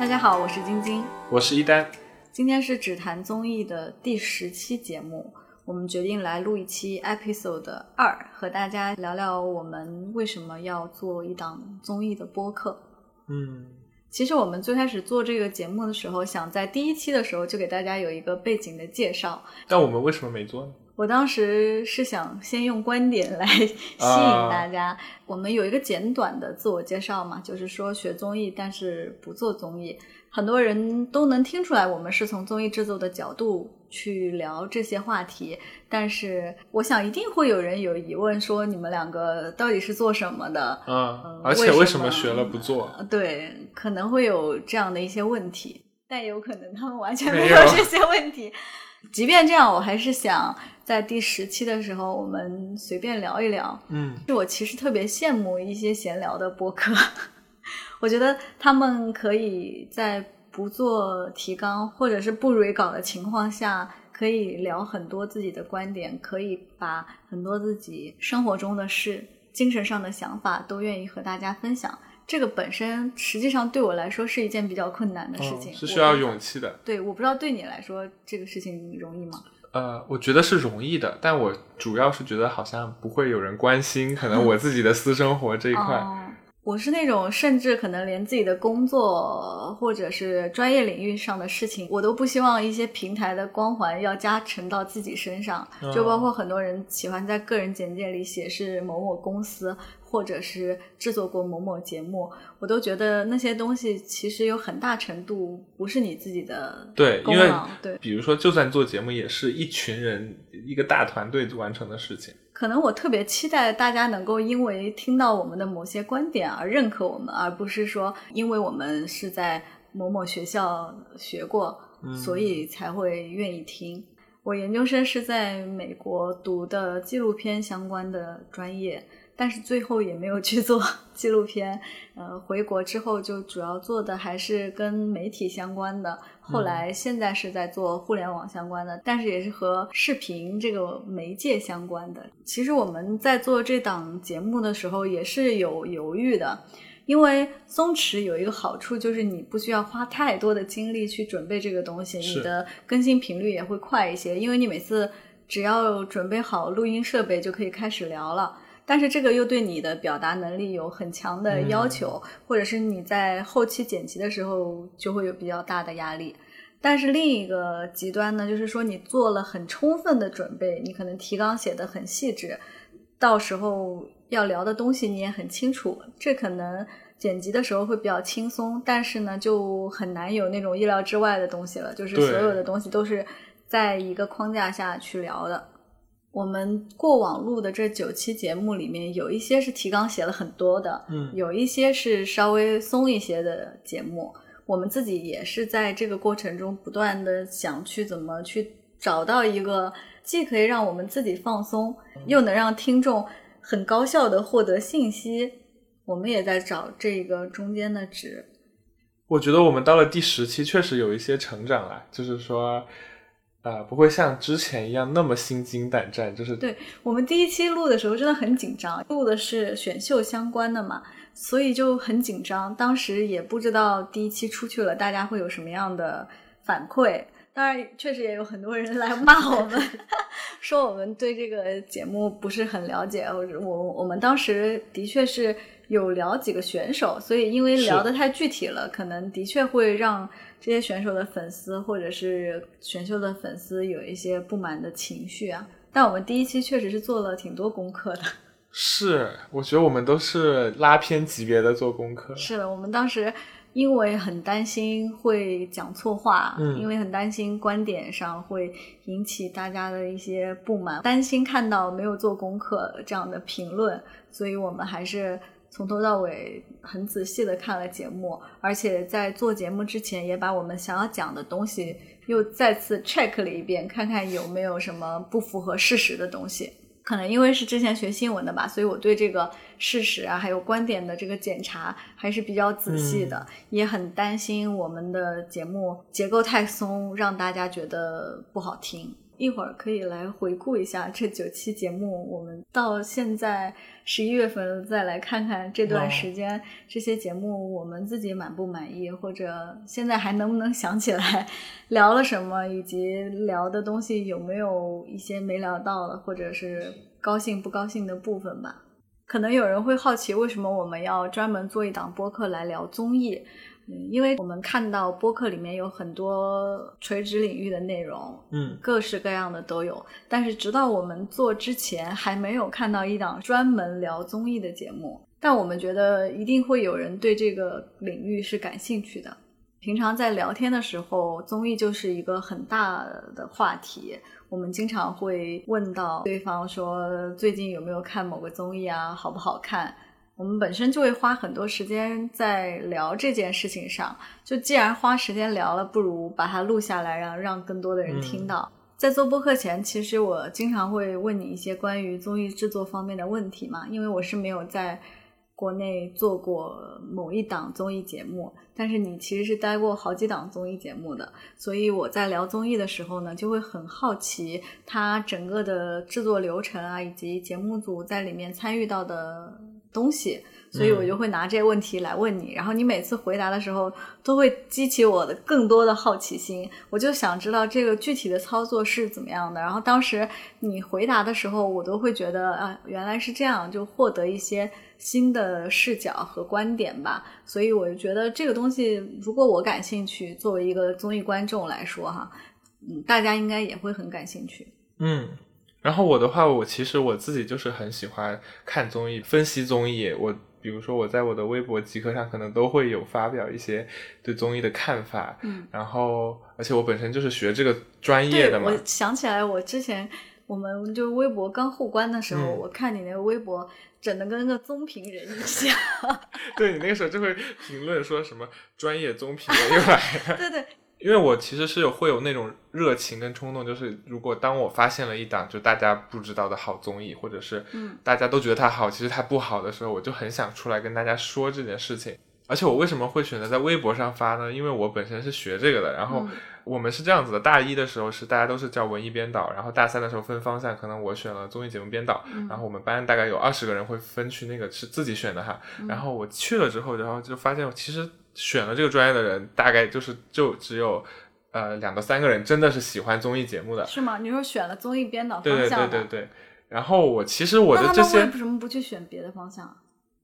大家好，我是晶晶，我是一丹。今天是只谈综艺的第十期节目，我们决定来录一期 episode 二，和大家聊聊我们为什么要做一档综艺的播客。嗯，其实我们最开始做这个节目的时候，想在第一期的时候就给大家有一个背景的介绍。但我们为什么没做呢？我当时是想先用观点来 吸引大家。我们有一个简短的自我介绍嘛，就是说学综艺，但是不做综艺。很多人都能听出来，我们是从综艺制作的角度去聊这些话题。但是，我想一定会有人有疑问，说你们两个到底是做什么的？嗯，而且为什么学了不做？对，可能会有这样的一些问题，但也有可能他们完全没有这些问题。即便这样，我还是想在第十期的时候，我们随便聊一聊。嗯，就我其实特别羡慕一些闲聊的播客，我觉得他们可以在不做提纲或者是不蕊稿的情况下，可以聊很多自己的观点，可以把很多自己生活中的事、精神上的想法都愿意和大家分享。这个本身实际上对我来说是一件比较困难的事情，是需要勇气的。对，我不知道对你来说这个事情容易吗？呃，我觉得是容易的，但我主要是觉得好像不会有人关心，可能我自己的私生活这一块。我是那种甚至可能连自己的工作或者是专业领域上的事情，我都不希望一些平台的光环要加成到自己身上。就包括很多人喜欢在个人简介里写是某某公司。或者是制作过某某节目，我都觉得那些东西其实有很大程度不是你自己的对，因为对，比如说就算做节目，也是一群人一个大团队完成的事情。可能我特别期待大家能够因为听到我们的某些观点而认可我们，而不是说因为我们是在某某学校学过，所以才会愿意听。我研究生是在美国读的纪录片相关的专业。但是最后也没有去做 纪录片，呃，回国之后就主要做的还是跟媒体相关的。后来现在是在做互联网相关的，但是也是和视频这个媒介相关的。其实我们在做这档节目的时候也是有犹豫的，因为松弛有一个好处就是你不需要花太多的精力去准备这个东西，你的更新频率也会快一些，因为你每次只要准备好录音设备就可以开始聊了。但是这个又对你的表达能力有很强的要求，或者是你在后期剪辑的时候就会有比较大的压力。但是另一个极端呢，就是说你做了很充分的准备，你可能提纲写的很细致，到时候要聊的东西你也很清楚，这可能剪辑的时候会比较轻松。但是呢，就很难有那种意料之外的东西了，就是所有的东西都是在一个框架下去聊的。我们过往录的这九期节目里面，有一些是提纲写了很多的，嗯，有一些是稍微松一些的节目。我们自己也是在这个过程中不断的想去怎么去找到一个既可以让我们自己放松，又能让听众很高效的获得信息。我们也在找这个中间的值。我觉得我们到了第十期，确实有一些成长了，就是说。啊，不会像之前一样那么心惊胆战，就是对我们第一期录的时候真的很紧张，录的是选秀相关的嘛，所以就很紧张。当时也不知道第一期出去了，大家会有什么样的反馈。当然，确实也有很多人来骂我们，说我们对这个节目不是很了解。我我我们当时的确是有聊几个选手，所以因为聊得太具体了，可能的确会让。这些选手的粉丝或者是选秀的粉丝有一些不满的情绪啊，但我们第一期确实是做了挺多功课的。是，我觉得我们都是拉片级别的做功课。是的，我们当时因为很担心会讲错话，嗯，因为很担心观点上会引起大家的一些不满，担心看到没有做功课这样的评论，所以我们还是。从头到尾很仔细的看了节目，而且在做节目之前也把我们想要讲的东西又再次 check 了一遍，看看有没有什么不符合事实的东西。可能因为是之前学新闻的吧，所以我对这个事实啊还有观点的这个检查还是比较仔细的，也很担心我们的节目结构太松，让大家觉得不好听。一会儿可以来回顾一下这九期节目，我们到现在十一月份再来看看这段时间这些节目我们自己满不满意，或者现在还能不能想起来聊了什么，以及聊的东西有没有一些没聊到的，或者是高兴不高兴的部分吧。可能有人会好奇，为什么我们要专门做一档播客来聊综艺？嗯，因为我们看到播客里面有很多垂直领域的内容，嗯，各式各样的都有。但是直到我们做之前，还没有看到一档专门聊综艺的节目。但我们觉得一定会有人对这个领域是感兴趣的。平常在聊天的时候，综艺就是一个很大的话题。我们经常会问到对方说，最近有没有看某个综艺啊？好不好看？我们本身就会花很多时间在聊这件事情上，就既然花时间聊了，不如把它录下来，让让更多的人听到。在做播客前，其实我经常会问你一些关于综艺制作方面的问题嘛，因为我是没有在国内做过某一档综艺节目，但是你其实是待过好几档综艺节目的，所以我在聊综艺的时候呢，就会很好奇它整个的制作流程啊，以及节目组在里面参与到的。东西，所以我就会拿这些问题来问你，然后你每次回答的时候都会激起我的更多的好奇心，我就想知道这个具体的操作是怎么样的。然后当时你回答的时候，我都会觉得啊，原来是这样，就获得一些新的视角和观点吧。所以我就觉得这个东西，如果我感兴趣，作为一个综艺观众来说，哈，嗯，大家应该也会很感兴趣。嗯。然后我的话，我其实我自己就是很喜欢看综艺、分析综艺。我比如说我在我的微博极客上，可能都会有发表一些对综艺的看法。嗯，然后而且我本身就是学这个专业的嘛。我想起来，我之前我们就微博刚互关的时候，我看你那个微博整的跟个综评人一样。对你那个时候就会评论说什么专业综评人又来了。对 对。因为我其实是有会有那种热情跟冲动，就是如果当我发现了一档就大家不知道的好综艺，或者是大家都觉得它好，其实它不好的时候，我就很想出来跟大家说这件事情。而且我为什么会选择在微博上发呢？因为我本身是学这个的，然后我们是这样子的：大一的时候是大家都是叫文艺编导，然后大三的时候分方向，可能我选了综艺节目编导，然后我们班大概有二十个人会分去那个是自己选的哈。然后我去了之后，然后就发现其实。选了这个专业的人，大概就是就只有，呃，两到三个人真的是喜欢综艺节目的。是吗？你说选了综艺编导方向对对对对对。然后我其实我的这些为什么不去选别的方向？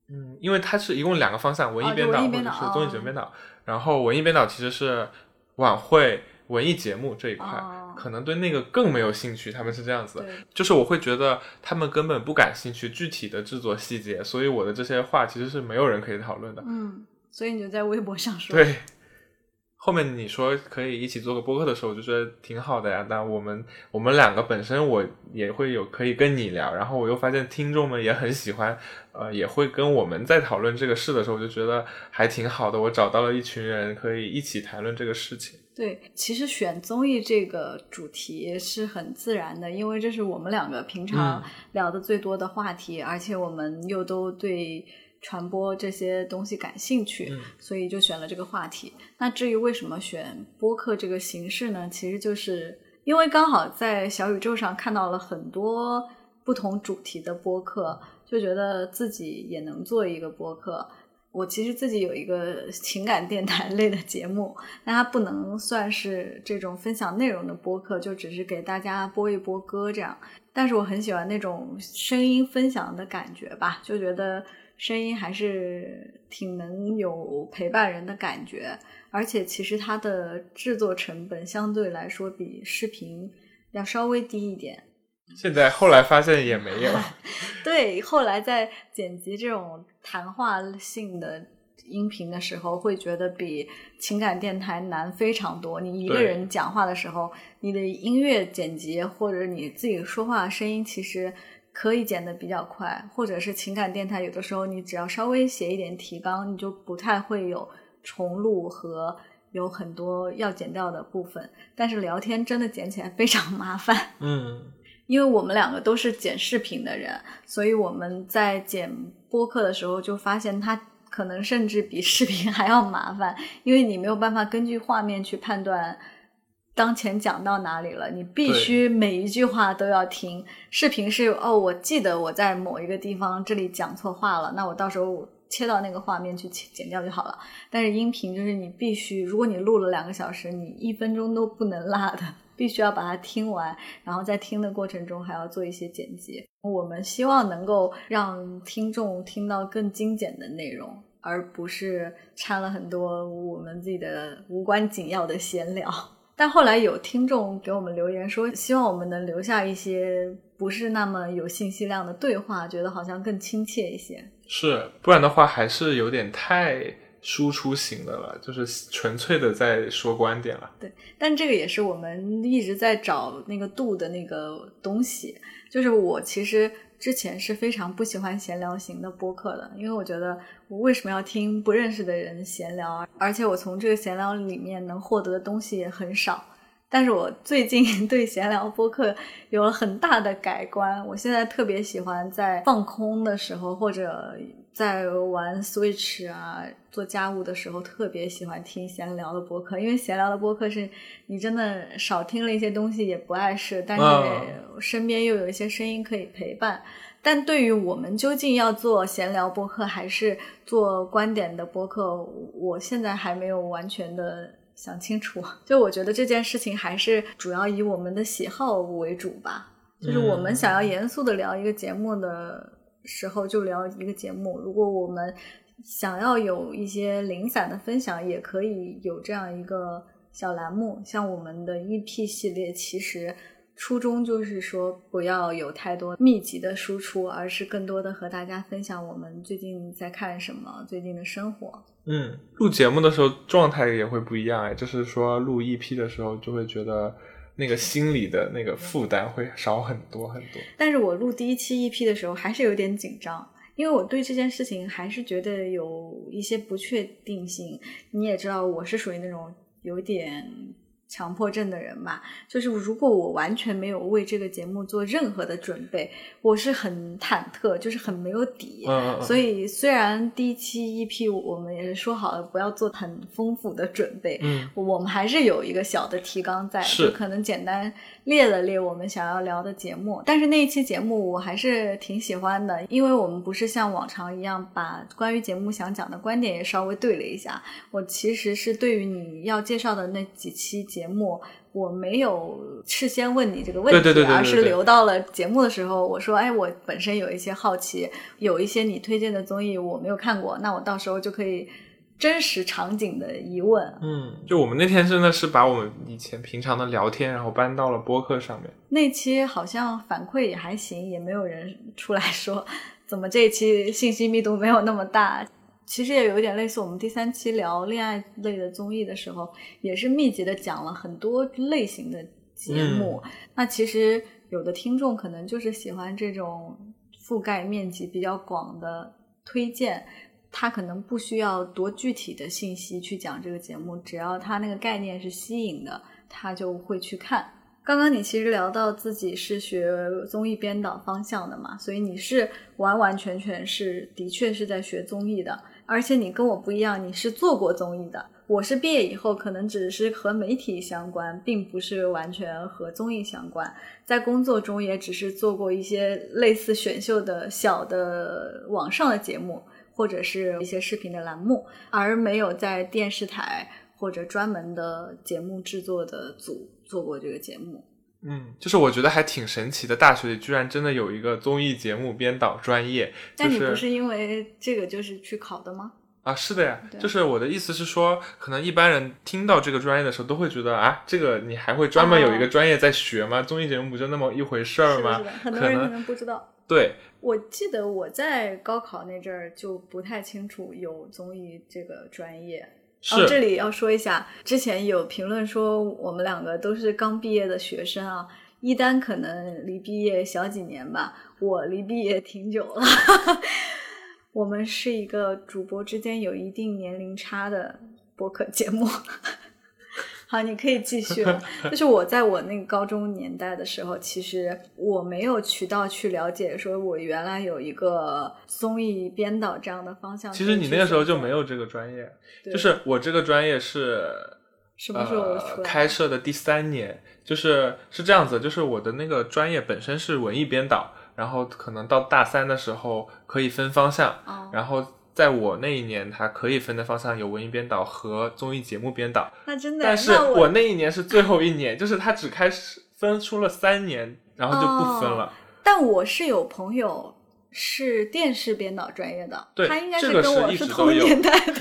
嗯，因为它是一共两个方向，文艺编导或者是综艺节目编导。然后文艺编导其实是晚会文艺节目这一块，可能对那个更没有兴趣。他们是这样子，就是我会觉得他们根本不感兴趣具体的制作细节，所以我的这些话其实是没有人可以讨论的。嗯。所以你就在微博上说。对，后面你说可以一起做个播客的时候，我就觉得挺好的呀。那我们我们两个本身我也会有可以跟你聊，然后我又发现听众们也很喜欢，呃，也会跟我们在讨论这个事的时候，我就觉得还挺好的。我找到了一群人可以一起谈论这个事情。对，其实选综艺这个主题是很自然的，因为这是我们两个平常聊的最多的话题，而且我们又都对。传播这些东西感兴趣，所以就选了这个话题。那至于为什么选播客这个形式呢？其实就是因为刚好在小宇宙上看到了很多不同主题的播客，就觉得自己也能做一个播客。我其实自己有一个情感电台类的节目，但它不能算是这种分享内容的播客，就只是给大家播一播歌这样。但是我很喜欢那种声音分享的感觉吧，就觉得。声音还是挺能有陪伴人的感觉，而且其实它的制作成本相对来说比视频要稍微低一点。现在后来发现也没有。对，后来在剪辑这种谈话性的音频的时候，会觉得比情感电台难非常多。你一个人讲话的时候，你的音乐剪辑或者你自己说话声音，其实。可以剪得比较快，或者是情感电台，有的时候你只要稍微写一点提纲，你就不太会有重录和有很多要剪掉的部分。但是聊天真的剪起来非常麻烦，嗯，因为我们两个都是剪视频的人，所以我们在剪播客的时候就发现它可能甚至比视频还要麻烦，因为你没有办法根据画面去判断。当前讲到哪里了，你必须每一句话都要听。视频是哦，我记得我在某一个地方这里讲错话了，那我到时候切到那个画面去剪掉就好了。但是音频就是你必须，如果你录了两个小时，你一分钟都不能落的，必须要把它听完，然后在听的过程中还要做一些剪辑。我们希望能够让听众听到更精简的内容。而不是掺了很多我们自己的无关紧要的闲聊。但后来有听众给我们留言说，希望我们能留下一些不是那么有信息量的对话，觉得好像更亲切一些。是，不然的话还是有点太输出型的了，就是纯粹的在说观点了。对，但这个也是我们一直在找那个度的那个东西。就是我其实。之前是非常不喜欢闲聊型的播客的，因为我觉得我为什么要听不认识的人闲聊？而且我从这个闲聊里面能获得的东西也很少。但是我最近 对闲聊播客有了很大的改观，我现在特别喜欢在放空的时候或者。在玩 Switch 啊，做家务的时候特别喜欢听闲聊的播客，因为闲聊的播客是你真的少听了一些东西也不碍事，但是身边又有一些声音可以陪伴。但对于我们究竟要做闲聊播客还是做观点的播客，我现在还没有完全的想清楚。就我觉得这件事情还是主要以我们的喜好为主吧，就是我们想要严肃的聊一个节目的。时候就聊一个节目，如果我们想要有一些零散的分享，也可以有这样一个小栏目。像我们的 EP 系列，其实初衷就是说不要有太多密集的输出，而是更多的和大家分享我们最近在看什么，最近的生活。嗯，录节目的时候状态也会不一样哎，就是说录 EP 的时候就会觉得。那个心理的那个负担会少很多很多。但是我录第一期 EP 的时候还是有点紧张，因为我对这件事情还是觉得有一些不确定性。你也知道，我是属于那种有点。强迫症的人吧，就是如果我完全没有为这个节目做任何的准备，我是很忐忑，就是很没有底。嗯所以虽然第一期 EP 我们也是说好了不要做很丰富的准备，嗯，我们还是有一个小的提纲在，就可能简单列了列我们想要聊的节目。但是那一期节目我还是挺喜欢的，因为我们不是像往常一样把关于节目想讲的观点也稍微对了一下。我其实是对于你要介绍的那几期。节目我没有事先问你这个问题，而是留到了节目的时候，我说：“哎，我本身有一些好奇，有一些你推荐的综艺我没有看过，那我到时候就可以真实场景的疑问。”嗯，就我们那天真的是把我们以前平常的聊天，然后搬到了播客上面。那期好像反馈也还行，也没有人出来说怎么这一期信息密度没有那么大。其实也有一点类似我们第三期聊恋爱类的综艺的时候，也是密集的讲了很多类型的节目。那其实有的听众可能就是喜欢这种覆盖面积比较广的推荐，他可能不需要多具体的信息去讲这个节目，只要他那个概念是吸引的，他就会去看。刚刚你其实聊到自己是学综艺编导方向的嘛，所以你是完完全全是的确是在学综艺的。而且你跟我不一样，你是做过综艺的。我是毕业以后，可能只是和媒体相关，并不是完全和综艺相关。在工作中，也只是做过一些类似选秀的小的网上的节目，或者是一些视频的栏目，而没有在电视台或者专门的节目制作的组做过这个节目。嗯，就是我觉得还挺神奇的，大学里居然真的有一个综艺节目编导专业。但你不是因为这个就是去考的吗？啊，是的呀。就是我的意思是说，可能一般人听到这个专业的时候，都会觉得啊，这个你还会专门有一个专业在学吗？综艺节目不就那么一回事儿吗？很多人可能不知道。对，我记得我在高考那阵儿就不太清楚有综艺这个专业。哦，这里要说一下，之前有评论说我们两个都是刚毕业的学生啊。一丹可能离毕业小几年吧，我离毕业挺久了。我们是一个主播之间有一定年龄差的播客节目。好，你可以继续了。就是我在我那个高中年代的时候，其实我没有渠道去了解，说我原来有一个综艺编导这样的方向。其实你那个时候就没有这个专业，就是我这个专业是什么时候出呃、开设的第三年，就是是这样子，就是我的那个专业本身是文艺编导，然后可能到大三的时候可以分方向，哦，然后在我那一年，他可以分的方向有文艺编导和综艺节目编导，那真的，但是我那一年是最后一年，就是他只开始分出了三年，然后就不分了。但我是有朋友是电视编导专业的，他应该是跟我是同有年代的。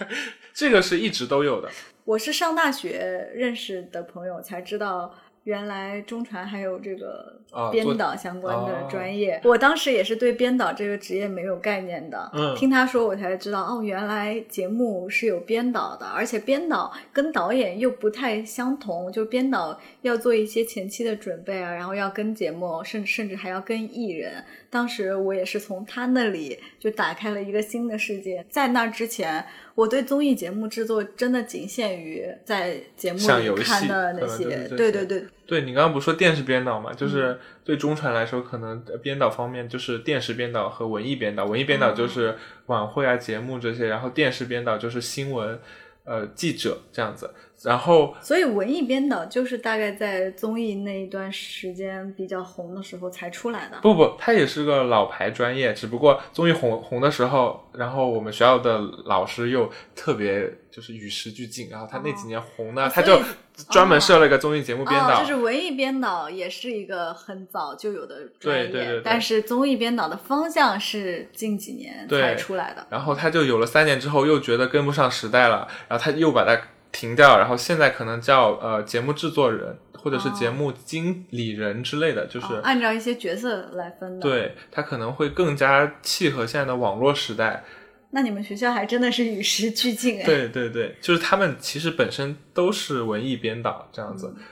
这个是一直都有的。我是上大学认识的朋友才知道，原来中传还有这个啊编导相关的哦专业。我当时也是对编导这个职业没有概念的，嗯听他说我才知道，哦，原来节目是有编导的，而且编导跟导演又不太相同，就编导要做一些前期的准备啊，然后要跟节目，甚甚至还要跟艺人。当时我也是从他那里就打开了一个新的世界。在那之前，我对综艺节目制作真的仅限于在节目里看的那些对对对，对你刚刚不是说电视编导嘛？嗯就是对中传来说，可能呃编导方面就是电视编导和文艺编导。文艺编导哦就是晚会啊、节目这些，然后电视编导就是新闻，呃，记者这样子。然后所以文艺编导就是大概在综艺那一段时间比较红的时候才出来的。不不，他也是个老牌专业，只不过综艺红红的时候，然后我们学校的老师又特别就是与时俱进，然后他那几年红呢，哦他就所专门设了一个综艺节目编导。哦，就是文艺编导也是一个很早就有的专业，对对对对但是综艺编导的方向是近几年才出来的。然后他就有了三年之后，又觉得跟不上时代了，然后他又把它停掉，然后现在可能叫呃节目制作人或者是节目经理人之类的，就是、哦按照一些角色来分的。，对他可能会更加契合现在的网络时代。那你们学校还真的是与时俱进哎。对对对，就是他们其实本身都是文艺编导这样子。嗯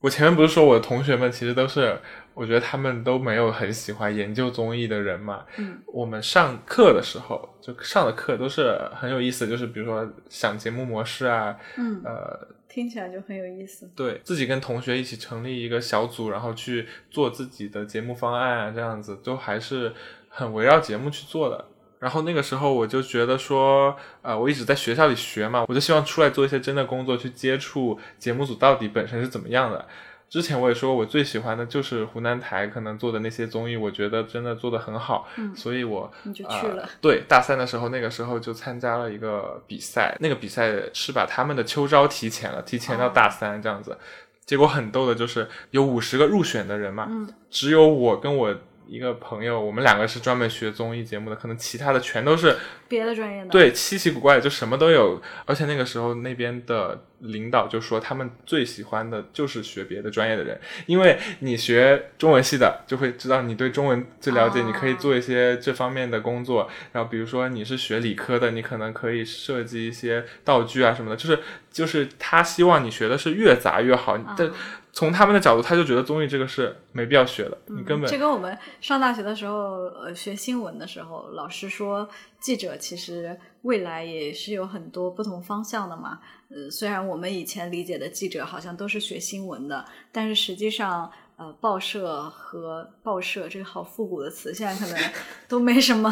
我前面不是说我的同学们其实都是，我觉得他们都没有很喜欢研究综艺的人嘛。嗯，我们上课的时候就上的课都是很有意思，就是比如说想节目模式啊，嗯，呃，听起来就很有意思。对自己跟同学一起成立一个小组，然后去做自己的节目方案啊，这样子都还是很围绕节目去做的。然后那个时候我就觉得说，呃，我一直在学校里学嘛，我就希望出来做一些真的工作，去接触节目组到底本身是怎么样的。之前我也说，我最喜欢的就是湖南台可能做的那些综艺，我觉得真的做得很好，嗯所以我你就去了呃对，大三的时候，那个时候就参加了一个比赛，那个比赛是把他们的秋招提前了，提前到大三这样子。结果很逗的就是有五十个入选的人嘛，嗯只有我跟我一个朋友，我们两个是专门学综艺节目的，可能其他的全都是别的专业的。，对稀奇古怪的，就什么都有。而且那个时候那边的领导就说，他们最喜欢的就是学别的专业的人，因为你学中文系的就会知道你对中文最了解，哦你可以做一些这方面的工作。然后比如说你是学理科的，你可能可以设计一些道具啊什么的，就是就是他希望你学的是越杂越好。但从他们的角度，他就觉得综艺这个是没必要学的，你根本这跟我们上大学的时候，呃，学新闻的时候，老师说记者其实未来也是有很多不同方向的嘛。呃，虽然我们以前理解的记者好像都是学新闻的，但是实际上，呃，报社和报社这个好复古的词，现在可能都没什么。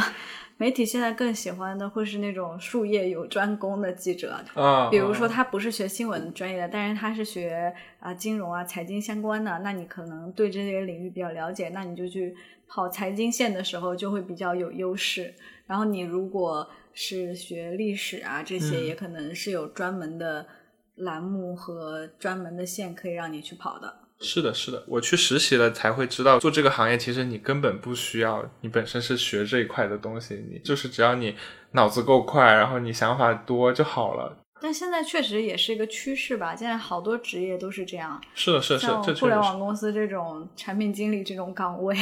媒体现在更喜欢的会是那种术业有专攻的记者，啊，比如说啊他不是学新闻专业的，但是他是学啊、金融啊财经相关的，那你可能对这些领域比较了解，那你就去跑财经线的时候就会比较有优势。然后你如果是学历史啊这些，嗯也可能是有专门的栏目和专门的线可以让你去跑的。是的，是的，我去实习了才会知道，做这个行业其实你根本不需要，你本身是学这一块的东西，你就是只要你脑子够快，然后你想法多就好了。但现在确实也是一个趋势吧，现在好多职业都是这样。是的，是的，是的互联网。公司这种产品经理这种岗位，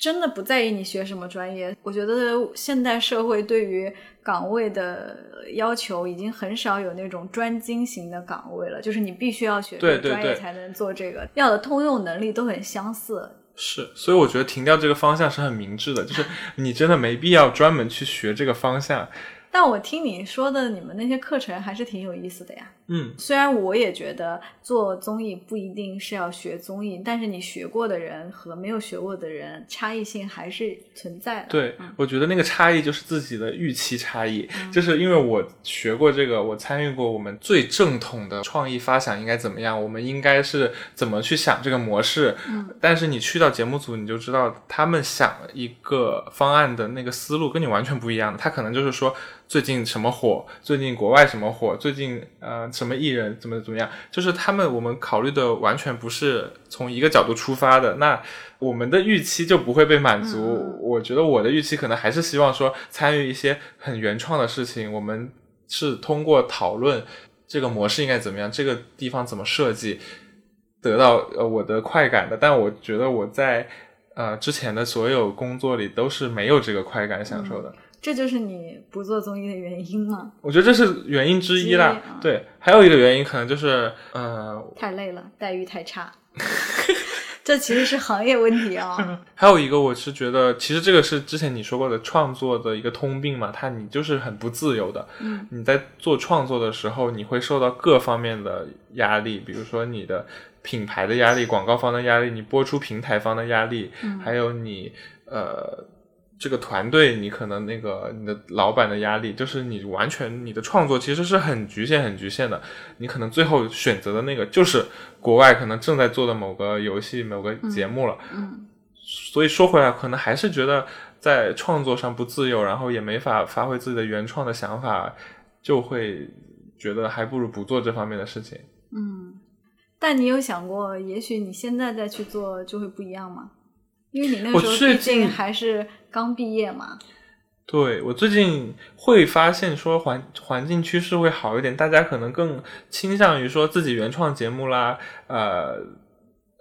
真的不在意你学什么专业。我觉得现代社会对于岗位的要求已经很少有那种专精型的岗位了，就是你必须要学这对专业才能做这个，要的通用能力都很相似。是，所以我觉得停掉这个方向是很明智的，就是你真的没必要专门去学这个方向。但我听你说的，你们那些课程还是挺有意思的呀。嗯，虽然我也觉得做综艺不一定是要学综艺，但是你学过的人和没有学过的人差异性还是存在的。对，我觉得那个差异就是自己的预期差异，嗯就是因为我学过这个，我参与过我们最正统的创意发想应该怎么样，我们应该是怎么去想这个模式。嗯，但是你去到节目组，你就知道他们想一个方案的那个思路跟你完全不一样的，他可能就是说最近什么火，最近国外什么火，最近呃什么艺人怎么怎么样，就是他们我们考虑的完全不是从一个角度出发的，那我们的预期就不会被满足。嗯我觉得我的预期可能还是希望说参与一些很原创的事情，我们是通过讨论这个模式应该怎么样，这个地方怎么设计，得到呃我的快感的。但我觉得我在呃之前的所有工作里都是没有这个快感享受的。这就是你不做综艺的原因吗？我觉得这是原因之一啦啊。对，还有一个原因可能就是呃太累了，待遇太差。这其实是行业问题啊。还有一个，我是觉得，其实这个是之前你说过的创作的一个通病嘛，它你就是很不自由的。嗯，你在做创作的时候，你会受到各方面的压力，比如说你的品牌的压力、广告方的压力、你播出平台方的压力，嗯还有你呃这个团队，你可能那个你的老板的压力，就是你完全你的创作其实是很局限、很局限的。你可能最后选择的那个就是国外可能正在做的某个游戏、某个节目了。嗯所以说回来，可能还是觉得在创作上不自由，然后也没法发挥自己的原创的想法，就会觉得还不如不做这方面的事情。嗯，但你有想过，也许你现在再去做就会不一样吗？因为你那个时候毕竟近还是刚毕业嘛。对我最近会发现说环环境趋势会好一点，大家可能更倾向于说自己原创节目啦，呃，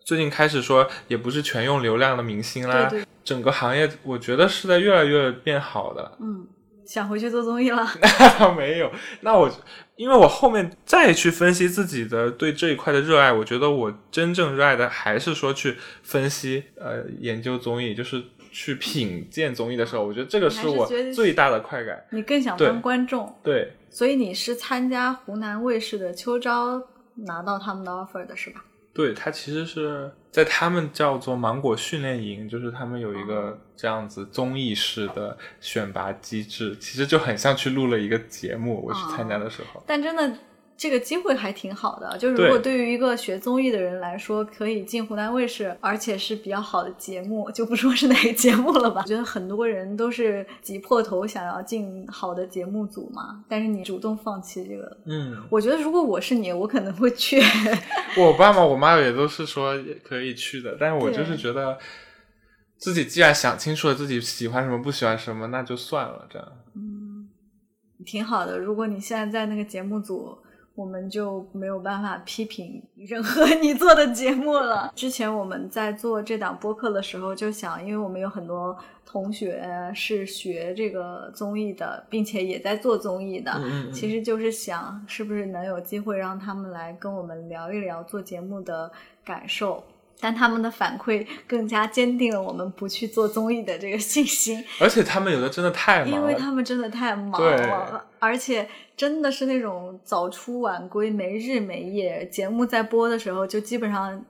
最近开始说也不是全用流量的明星啦，对对，整个行业我觉得是在越来越变好的。嗯，想回去做综艺了。倒没有。那我因为我后面再去分析自己的对这一块的热爱，我觉得我真正热爱的还是说去分析呃研究综艺，就是去品鉴综艺的时候，我觉得这个是我最大的快感。你更想当观众，对，所以你是参加湖南卫视的秋招拿到他们的 offer 的是吧？对，它其实是在他们叫做芒果训练营，就是他们有一个这样子综艺式的选拔机制，其实就很像去录了一个节目。我去参加的时候，但真的这个机会还挺好的，就是如果对于一个学综艺的人来说，可以进湖南卫视，而且是比较好的节目，就不说是哪个节目了吧。我觉得很多人都是挤破头想要进好的节目组嘛，但是你主动放弃这个。嗯，我觉得如果我是你，我可能会去。我爸妈、我妈也都是说可以去的，但是我就是觉得自己既然想清楚了自己喜欢什么、不喜欢什么，那就算了，这样。嗯挺好的。如果你现在在那个节目组，我们就没有办法批评 任何你做的节目了。之前我们在做这档播客的时候，就想，因为我们有很多同学是学这个综艺的，并且也在做综艺的，嗯嗯嗯其实就是想，是不是能有机会让他们来跟我们聊一聊做节目的感受。但他们的反馈更加坚定了我们不去做综艺的这个信心。而且他们有的真的太忙了，因为他们真的太忙了，而且真的是那种早出晚归、没日没夜。节目在播的时候，就基本上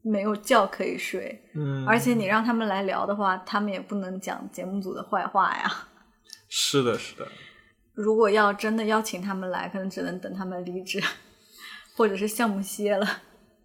没有觉可以睡。嗯，而且你让他们来聊的话，他们也不能讲节目组的坏话呀。是的，是的，如果要真的邀请他们来，可能只能等他们离职，或者是项目歇了。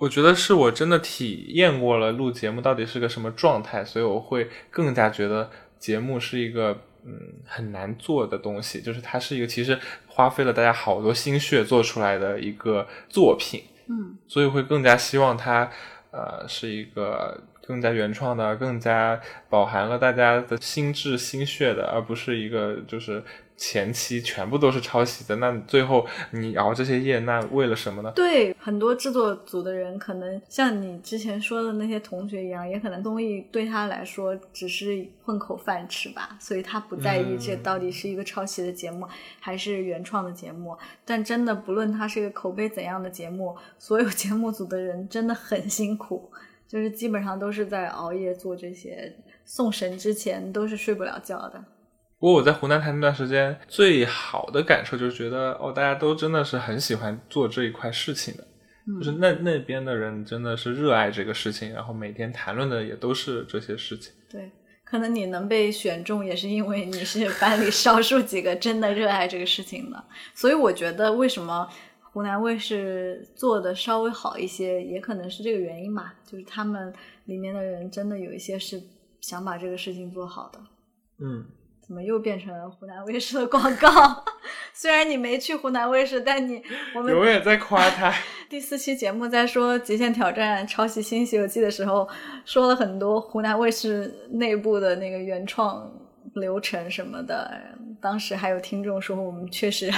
我觉得是我真的体验过了录节目到底是个什么状态，所以我会更加觉得节目是一个嗯很难做的东西，就是它是一个其实花费了大家好多心血做出来的一个作品，嗯，所以会更加希望它呃是一个更加原创的、更加饱含了大家的心智心血的，而不是一个就是前期全部都是抄袭的。那最后你熬这些夜，那为了什么呢？对，很多制作组的人可能像你之前说的那些同学一样，也可能综艺对他来说只是混口饭吃吧，所以他不在意这嗯到底是一个抄袭的节目、还是原创的节目。但真的不论它是一个口碑怎样的节目，所有节目组的人真的很辛苦，就是基本上都是在熬夜做这些，送神之前都是睡不了觉的。不过我在湖南台那段时间，最好的感受就是觉得，哦，大家都真的是很喜欢做这一块事情的，就是那那边的人真的是热爱这个事情，然后每天谈论的也都是这些事情。对，可能你能被选中，也是因为你是班里少数几个真的热爱这个事情的。所以我觉得，为什么湖南卫视做的稍微好一些，也可能是这个原因吧，就是他们里面的人真的有一些是想把这个事情做好的。嗯。怎么又变成湖南卫视的广告？虽然你没去湖南卫视，但你我们永远在夸 他。第四期节目在说《极限挑战》抄袭《新西游记》的时候，说了很多湖南卫视内部的那个原创流程什么的。当时还有听众说，我们确实。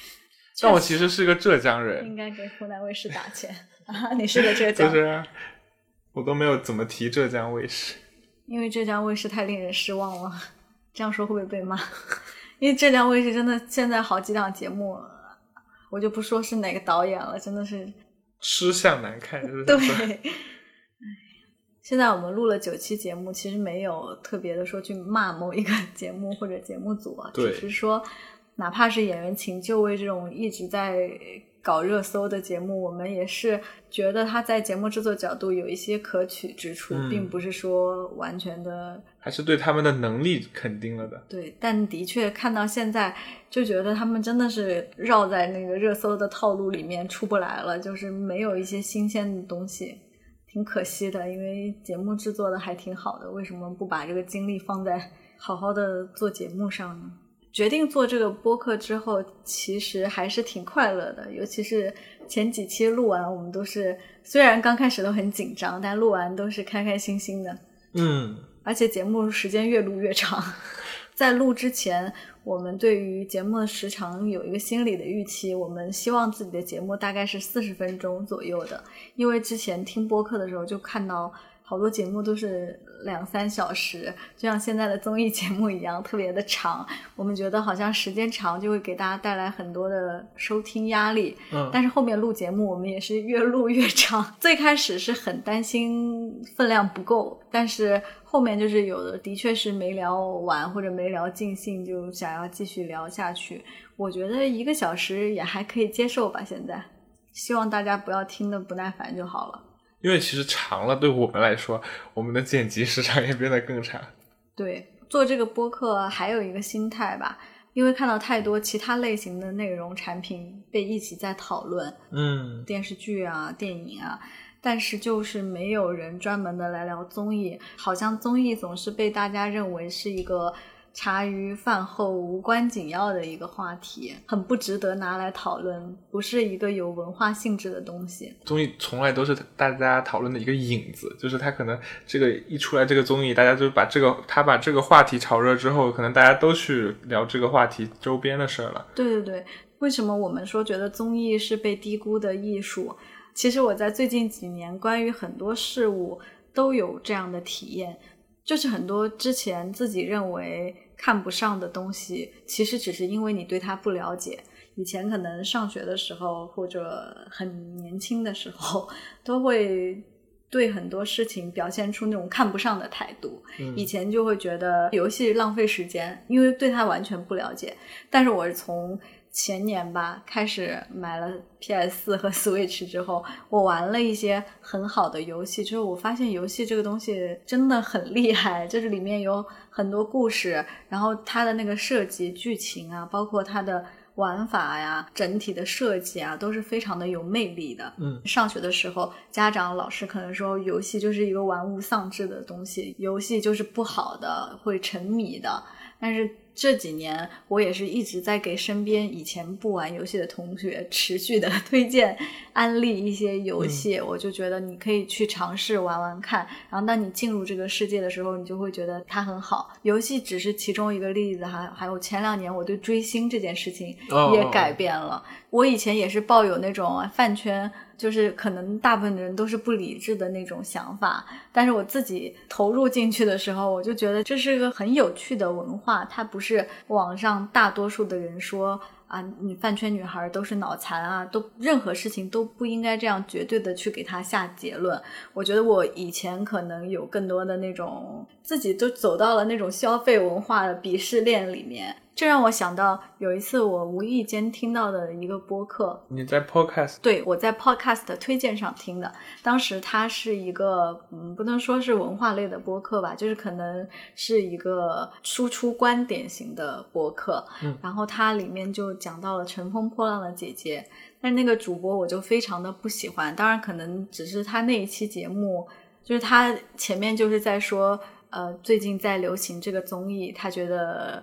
但我其实是个浙江人，应该给湖南卫视打钱啊！你是个浙江，就是我都没有怎么提浙江卫视，因为浙江卫视太令人失望了。这样说会不会被骂？因为浙江卫视真的现在好几档节目，我就不说是哪个导演了，真的是吃相难看。对，现在我们录了九期节目，其实没有特别的说去骂某一个节目或者节目组啊，只是说，哪怕是演员请就位这种一直在。搞热搜的节目，我们也是觉得他在节目制作角度有一些可取之处，并不是说完全的，还是对他们的能力肯定了的。对，但的确看到现在，就觉得他们真的是绕在那个热搜的套路里面出不来了，就是没有一些新鲜的东西，挺可惜的。因为节目制作的还挺好的，为什么不把这个精力放在好好的做节目上呢？决定做这个播客之后，其实还是挺快乐的。尤其是前几期录完，我们都是虽然刚开始都很紧张，但录完都是开开心心的。嗯，而且节目时间越录越长。在录之前，我们对于节目的时长有一个心理的预期，我们希望自己的节目大概是四十分钟左右的。因为之前听播客的时候就看到。好多节目都是两三小时，就像现在的综艺节目一样，特别的长。我们觉得好像时间长就会给大家带来很多的收听压力。嗯，但是后面录节目，我们也是越录越长。最开始是很担心分量不够，但是后面就是有的的确是没聊完或者没聊尽兴，就想要继续聊下去。我觉得一个小时也还可以接受吧。现在希望大家不要听的不耐烦就好了。因为其实长了，对我们来说，我们的剪辑时长也变得更长。对，做这个播客还有一个心态吧，因为看到太多其他类型的内容产品被一起在讨论，嗯，电视剧啊、电影啊，但是就是没有人专门的来聊综艺，好像综艺总是被大家认为是一个。茶余饭后无关紧要的一个话题，很不值得拿来讨论，不是一个有文化性质的东西。综艺从来都是大家讨论的一个影子，就是他可能这个一出来这个综艺，大家就把这个他把这个话题炒热之后，可能大家都去聊这个话题周边的事儿了。对对对，为什么我们说觉得综艺是被低估的艺术？其实我在最近几年关于很多事物都有这样的体验，就是很多之前自己认为。看不上的东西，其实只是因为你对它不了解。以前可能上学的时候或者很年轻的时候，都会对很多事情表现出那种看不上的态度。以前就会觉得游戏浪费时间，因为对它完全不了解。但是我是从。前年吧，开始买了 PS 四和 Switch 之后，我玩了一些很好的游戏。之后我发现游戏这个东西真的很厉害，就是里面有很多故事，然后它的那个设计、剧情啊，包括它的玩法呀、整体的设计啊，都是非常的有魅力的。嗯，上学的时候，家长老师可能说游戏就是一个玩物丧志的东西，游戏就是不好的，会沉迷的，但是。这几年，我也是一直在给身边以前不玩游戏的同学 持续的 推荐、安利一些游戏。我就觉得你可以去尝试玩玩看，然后当你进入这个世界的时候，你就会觉得它很好。游戏只是其中一个例子，还还有前两年我对追星这件事情也改变了。我以前也是抱有那种饭圈就是可能大部分人都是不理智的那种想法。但是我自己投入进去的时候，我就觉得这是个很有趣的文化，它不是网上大多数的人说。啊，你饭圈女孩都是脑残啊，都任何事情都不应该这样绝对的去给她下结论。我觉得我以前可能有更多的那种自己都走到了那种消费文化的鄙视链里面。这让我想到有一次我无意间听到的一个播客。你在 Podcast？对，我在 Podcast 推荐上听的。当时它是一个，嗯，不能说是文化类的播客吧，就是可能是一个输出观点型的播客。嗯。然后它里面就讲到了《乘风破浪的姐姐》，但是那个主播我就非常的不喜欢。当然，可能只是他那一期节目，就是他前面就是在说，呃，最近在流行这个综艺，他觉得。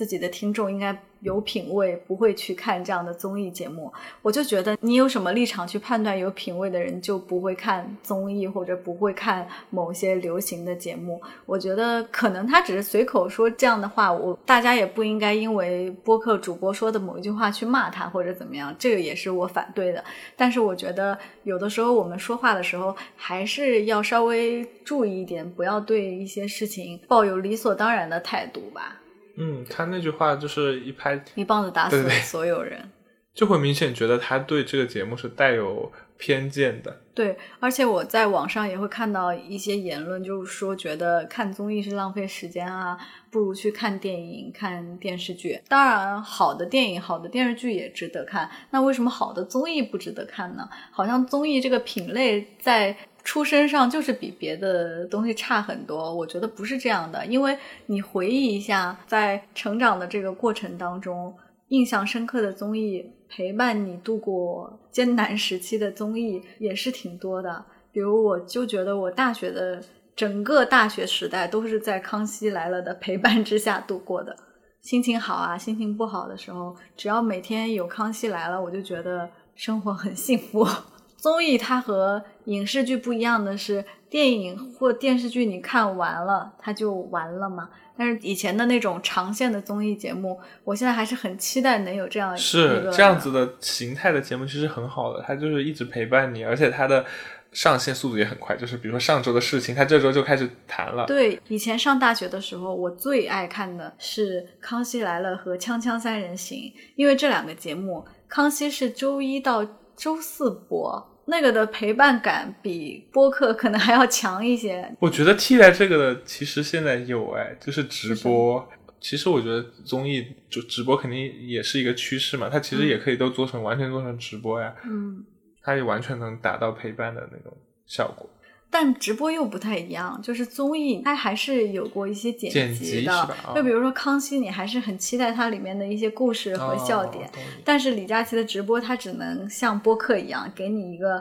自己的听众应该有品位，不会去看这样的综艺节目。我就觉得你有什么立场去判断有品位的人就不会看综艺或者不会看某些流行的节目？我觉得可能他只是随口说这样的话，我大家也不应该因为播客主播说的某一句话去骂他或者怎么样，这个也是我反对的。但是我觉得有的时候我们说话的时候还是要稍微注意一点，不要对一些事情抱有理所当然的态度吧。嗯，他那句话就是一拍一棒子打死所有人，就会明显觉得他对这个节目是带有偏见的。对，而且我在网上也会看到一些言论，就是说觉得看综艺是浪费时间啊，不如去看电影、看电视剧。当然，好的电影、好的电视剧也值得看，那为什么好的综艺不值得看呢？好像综艺这个品类在。出身上就是比别的东西差很多，我觉得不是这样的。因为你回忆一下，在成长的这个过程当中，印象深刻的综艺陪伴你度过艰难时期的综艺也是挺多的。比如，我就觉得我大学的整个大学时代都是在《康熙来了》的陪伴之下度过的。心情好啊，心情不好的时候，只要每天有《康熙来了》，我就觉得生活很幸福。综艺它和影视剧不一样的是，电影或电视剧你看完了它就完了嘛。但是以前的那种长线的综艺节目，我现在还是很期待能有这样是这样子的形态的节目，其实很好的，它就是一直陪伴你，而且它的上线速度也很快。就是比如说上周的事情，它这周就开始谈了。对，以前上大学的时候，我最爱看的是《康熙来了》和《锵锵三人行》，因为这两个节目，康熙是周一到周四播。那个的陪伴感比播客可能还要强一些。我觉得替代这个的其实现在有哎，就是直播。其实我觉得综艺就直播肯定也是一个趋势嘛，它其实也可以都做成完全做成直播呀。嗯，它也完全能达到陪伴的那种效果。但直播又不太一样，就是综艺它还是有过一些剪辑的，就比如说《康熙》，你还是很期待它里面的一些故事和笑点。但是李佳琦的直播，它只能像播客一样，给你一个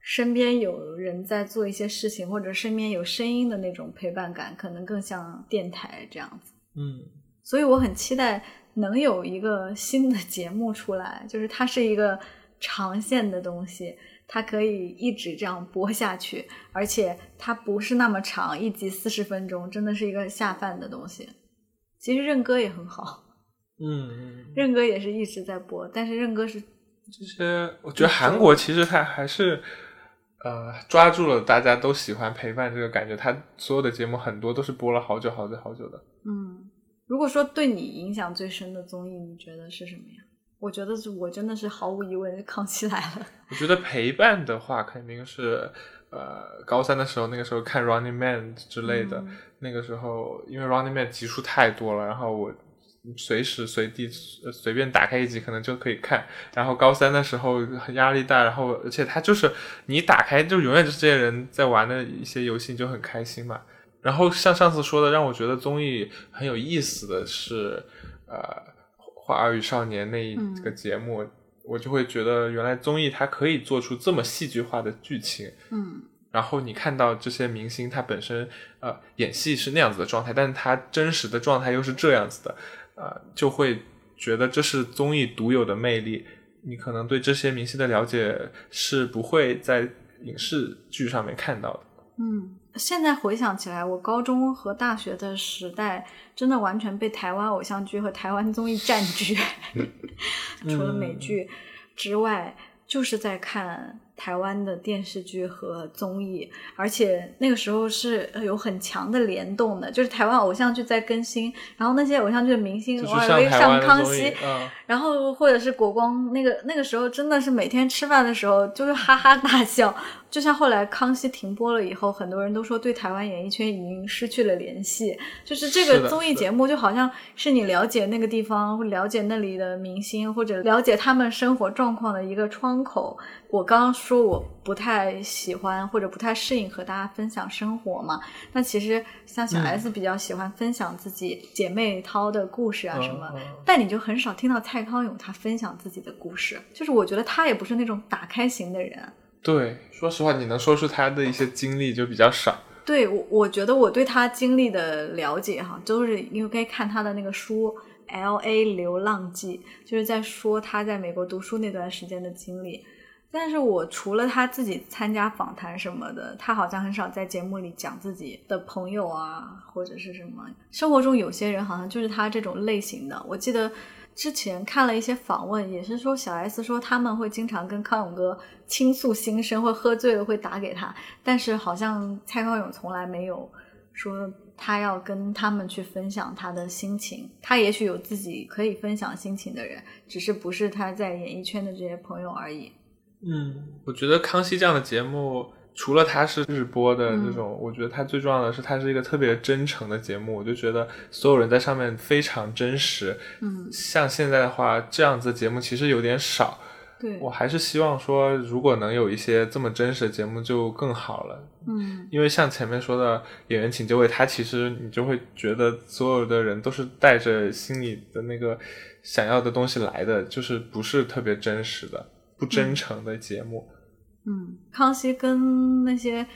身边有人在做一些事情，或者身边有声音的那种陪伴感，可能更像电台这样子。嗯，所以我很期待能有一个新的节目出来，就是它是一个长线的东西。它可以一直这样播下去，而且它不是那么长，一集四十分钟，真的是一个下饭的东西。其实任哥也很好，嗯，任哥也是一直在播，但是任哥是这些，我觉得韩国其实它还是呃抓住了大家都喜欢陪伴这个感觉，他所有的节目很多都是播了好久好久好久的。嗯，如果说对你影响最深的综艺，你觉得是什么呀？我觉得是我真的是毫无疑问，康熙来了。我觉得陪伴的话，肯定是呃高三的时候，那个时候看 Running Man 之类的。那个时候，因为 Running Man 集数太多了，然后我随时随地随便打开一集，可能就可以看。然后高三的时候压力大，然后而且他就是你打开就永远就是这些人在玩的一些游戏，就很开心嘛。然后像上次说的，让我觉得综艺很有意思的是，呃。《花儿与少年》那一个节目，我就会觉得原来综艺它可以做出这么戏剧化的剧情。嗯，然后你看到这些明星他本身呃演戏是那样子的状态，但是他真实的状态又是这样子的，呃，就会觉得这是综艺独有的魅力。你可能对这些明星的了解是不会在影视剧上面看到的。嗯。现在回想起来，我高中和大学的时代真的完全被台湾偶像剧和台湾综艺占据。除了美剧之外，就是在看台湾的电视剧和综艺，而且那个时候是有很强的联动的，就是台湾偶像剧在更新，然后那些偶像剧的明星偶尔会上康熙，然后或者是国光，那个那个时候真的是每天吃饭的时候就是哈哈大笑。就像后来康熙停播了以后，很多人都说对台湾演艺圈已经失去了联系，就是这个综艺节目就好像是你了解那个地方、了解那里的明星或者了解他们生活状况的一个窗口。我刚刚说我不太喜欢或者不太适应和大家分享生活嘛，那其实像小 S 比较喜欢分享自己姐妹淘的故事啊什么，但你就很少听到蔡康永他分享自己的故事，就是我觉得他也不是那种打开型的人。对，说实话，你能说出他的一些经历就比较少。对，我我觉得我对他经历的了解哈，都是因为看他的那个书《L A 流浪记》，就是在说他在美国读书那段时间的经历。但是我除了他自己参加访谈什么的，他好像很少在节目里讲自己的朋友啊，或者是什么。生活中有些人好像就是他这种类型的。我记得。之前看了一些访问，也是说小 S 说他们会经常跟康永哥倾诉心声，或喝醉了会打给他，但是好像蔡康永从来没有说他要跟他们去分享他的心情。他也许有自己可以分享心情的人，只是不是他在演艺圈的这些朋友而已。嗯，我觉得康熙这样的节目。除了它是日播的这种，我觉得它最重要的是它是一个特别真诚的节目。我就觉得所有人在上面非常真实。嗯，像现在的话，这样子的节目其实有点少。对，我还是希望说，如果能有一些这么真实的节目就更好了。嗯，因为像前面说的演员请就位，他其实你就会觉得所有的人都是带着心里的那个想要的东西来的，就是不是特别真实的、不真诚的节目。嗯，康熙跟那些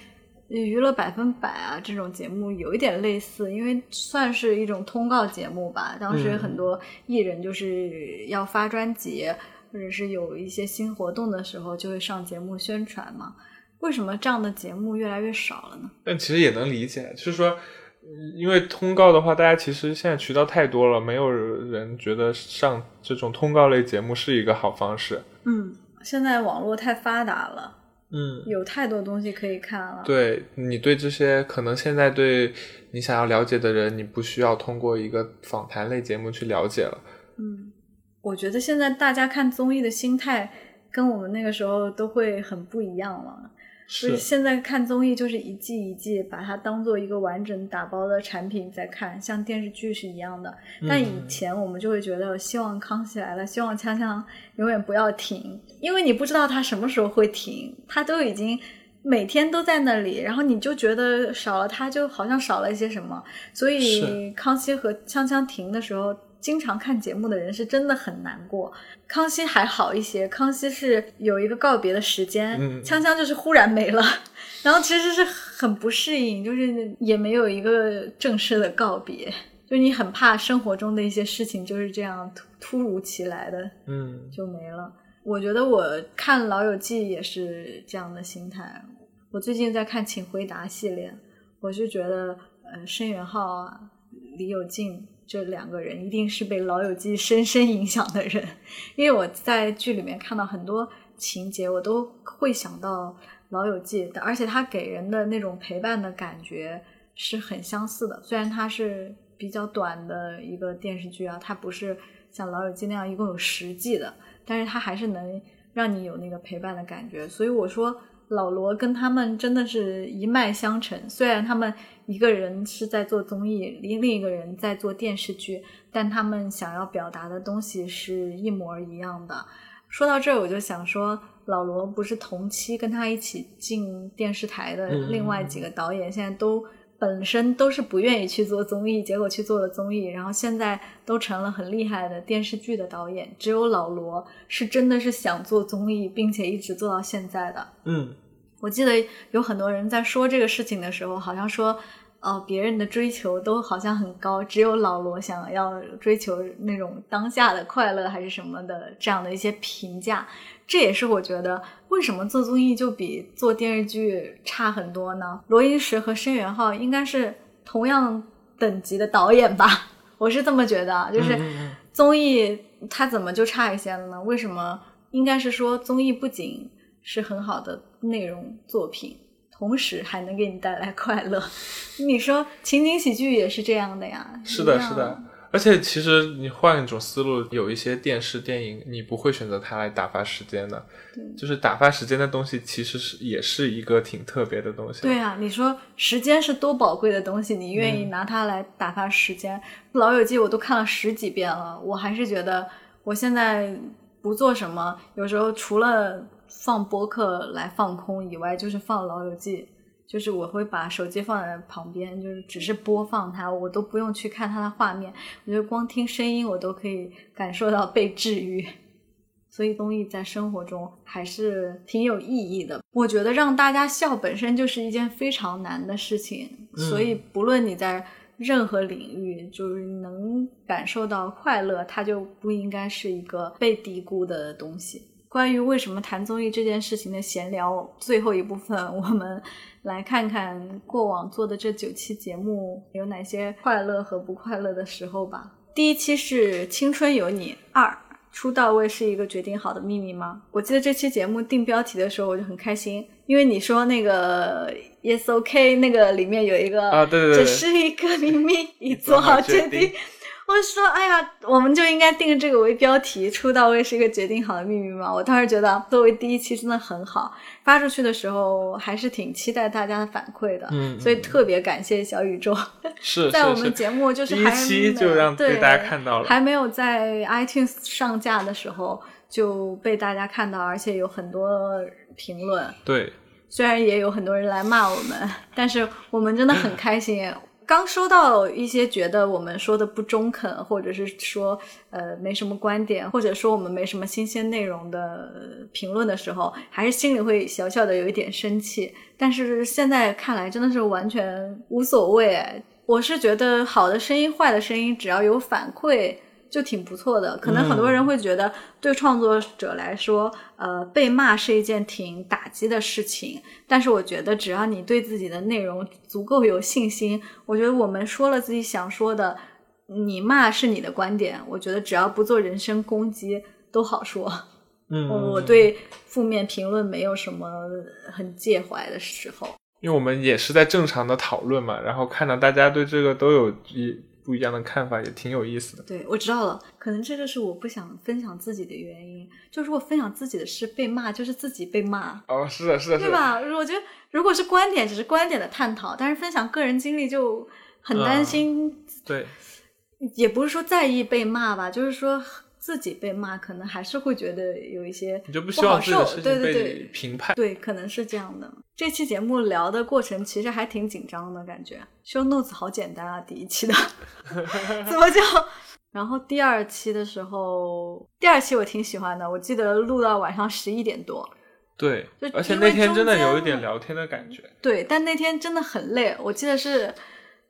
娱乐百分百啊这种节目有一点类似，因为算是一种通告节目吧。当时很多艺人就是要发专辑，或者是有一些新活动的时候，就会上节目宣传嘛。为什么这样的节目越来越少了呢？但其实也能理解，就是说，因为通告的话，大家其实现在渠道太多了，没有人觉得上这种通告类节目是一个好方式。嗯，现在网络太发达了。嗯，有太多东西可以看了。对你对这些可能现在对你想要了解的人，你不需要通过一个访谈类节目去了解了。嗯，我觉得现在大家看综艺的心态跟我们那个时候都会很不一样了。是现在看综艺就是一季一季把它当做一个完整打包的产品在看，像电视剧是一样的。但以前我们就会觉得，希望康熙来了，希望锵锵永远不要停，因为你不知道它什么时候会停，它都已经每天都在那里，然后你就觉得少了它就好像少了一些什么。所以康熙和锵锵停的时候。经常看节目的人是真的很难过。康熙还好一些，康熙是有一个告别的时间，锵锵就是忽然没了，然后其实是很不适应，就是也没有一个正式的告别，就你很怕生活中的一些事情就是这样突突如其来的，嗯，就没了。我觉得我看《老友记》也是这样的心态。我最近在看《请回答》系列，我就觉得，呃，申元浩啊，李友静。这两个人一定是被《老友记》深深影响的人，因为我在剧里面看到很多情节，我都会想到《老友记》，而且它给人的那种陪伴的感觉是很相似的。虽然它是比较短的一个电视剧啊，它不是像《老友记》那样一共有十季的，但是它还是能让你有那个陪伴的感觉。所以我说。老罗跟他们真的是一脉相承，虽然他们一个人是在做综艺，另另一个人在做电视剧，但他们想要表达的东西是一模一样的。说到这儿，我就想说，老罗不是同期跟他一起进电视台的另外几个导演，现在都本身都是不愿意去做综艺，结果去做了综艺，然后现在都成了很厉害的电视剧的导演。只有老罗是真的是想做综艺，并且一直做到现在的。嗯。我记得有很多人在说这个事情的时候，好像说，呃，别人的追求都好像很高，只有老罗想要追求那种当下的快乐还是什么的这样的一些评价。这也是我觉得为什么做综艺就比做电视剧差很多呢？罗英石和申元浩应该是同样等级的导演吧？我是这么觉得，就是综艺它怎么就差一些了呢？为什么？应该是说综艺不仅。是很好的内容作品，同时还能给你带来快乐。你说情景喜剧也是这样的呀？是的，是的。而且其实你换一种思路，有一些电视电影，你不会选择它来打发时间的。对，就是打发时间的东西，其实是也是一个挺特别的东西。对啊，你说时间是多宝贵的东西，你愿意拿它来打发时间？老友记我都看了十几遍了，我还是觉得我现在不做什么，有时候除了放播客来放空以外，就是放老友记。就是我会把手机放在旁边，就是只是播放它，我都不用去看它的画面。我觉得光听声音，我都可以感受到被治愈。所以综艺在生活中还是挺有意义的。我觉得让大家笑本身就是一件非常难的事情。所以不论你在任何领域，就是能感受到快乐，它就不应该是一个被低估的东西。关于为什么谈综艺这件事情的闲聊，最后一部分我们。来看看过往做的这九期节目有哪些快乐和不快乐的时候吧。第一期是《青春有你二》，出道位是一个决定好的秘密吗？我记得这期节目定标题的时候我就很开心，因为你说那个 Yes OK 那个里面有一个啊，对对对，这是一个秘密，已做好决定。我说，哎呀，我们就应该定这个为标题，出道位是一个决定好的秘密嘛。我当时觉得，作为第一期真的很好，发出去的时候还是挺期待大家的反馈的。嗯，所以特别感谢小宇宙，是 在我们节目就是第一期就让被大家看到了，还没有在 iTunes 上架的时候就被大家看到，而且有很多评论。对，虽然也有很多人来骂我们，但是我们真的很开心。刚收到一些觉得我们说的不中肯，或者是说呃没什么观点，或者说我们没什么新鲜内容的评论的时候，还是心里会小小的有一点生气。但是现在看来真的是完全无所谓。我是觉得好的声音、坏的声音，只要有反馈。就挺不错的，可能很多人会觉得，对创作者来说，呃，被骂是一件挺打击的事情。但是我觉得，只要你对自己的内容足够有信心，我觉得我们说了自己想说的，你骂是你的观点，我觉得只要不做人身攻击，都好说。嗯，我对负面评论没有什么很介怀的时候，因为我们也是在正常的讨论嘛，然后看到大家对这个都有一。不一样的看法也挺有意思的。对，我知道了，可能这就是我不想分享自己的原因。就如果分享自己的事被骂，就是自己被骂。哦，是的，是的，对吧？我觉得如果是观点，只是观点的探讨，但是分享个人经历就很担心。对，也不是说在意被骂吧，就是说。自己被骂，可能还是会觉得有一些就不好受。对对对，评判对，可能是这样的。这期节目聊的过程其实还挺紧张的感觉。修 notes 好简单啊，第一期的 怎么就？然后第二期的时候，第二期我挺喜欢的，我记得录到晚上十一点多。对，而且那天真的有一点聊天的感觉。对，但那天真的很累，我记得是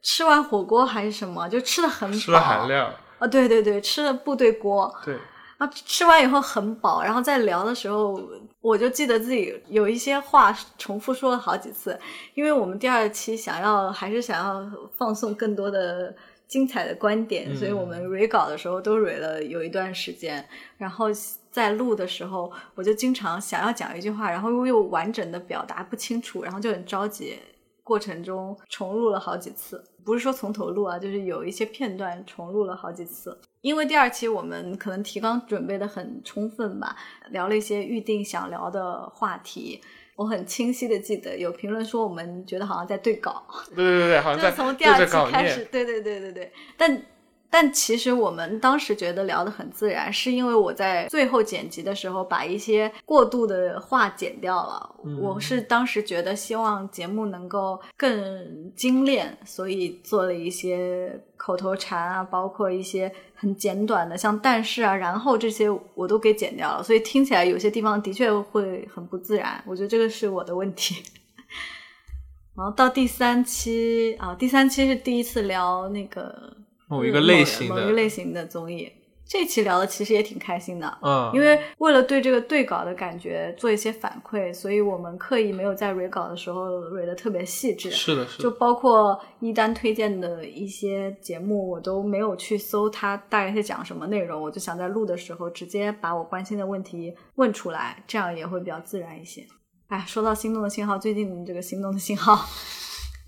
吃完火锅还是什么，就吃的很饱吃了含量。啊，对对对，吃了部队锅，对，啊，吃完以后很饱，然后在聊的时候，我就记得自己有一些话重复说了好几次，因为我们第二期想要还是想要放送更多的精彩的观点，所以我们 re 稿的时候都 re 了有一段时间，然后在录的时候，我就经常想要讲一句话，然后又又完整的表达不清楚，然后就很着急。过程中重录了好几次，不是说从头录啊，就是有一些片段重录了好几次。因为第二期我们可能提纲准备的很充分吧，聊了一些预定想聊的话题。我很清晰的记得有评论说我们觉得好像在对稿，对对对，好像 在从第二期开始，对对对对对，但。但其实我们当时觉得聊得很自然，是因为我在最后剪辑的时候把一些过度的话剪掉了。我是当时觉得希望节目能够更精炼，所以做了一些口头禅啊，包括一些很简短的，像但是啊，然后这些我都给剪掉了，所以听起来有些地方的确会很不自然。我觉得这个是我的问题。然后到第三期啊，第三期是第一次聊那个。某一个类型的某一个类型的综艺，这期聊的其实也挺开心的，嗯，因为为了对这个对稿的感觉做一些反馈，所以我们刻意没有在蕊稿的时候蕊的特别细致。是的，是的就包括一丹推荐的一些节目，我都没有去搜它大概是讲什么内容，我就想在录的时候直接把我关心的问题问出来，这样也会比较自然一些。哎，说到心动的信号，最近这个心动的信号。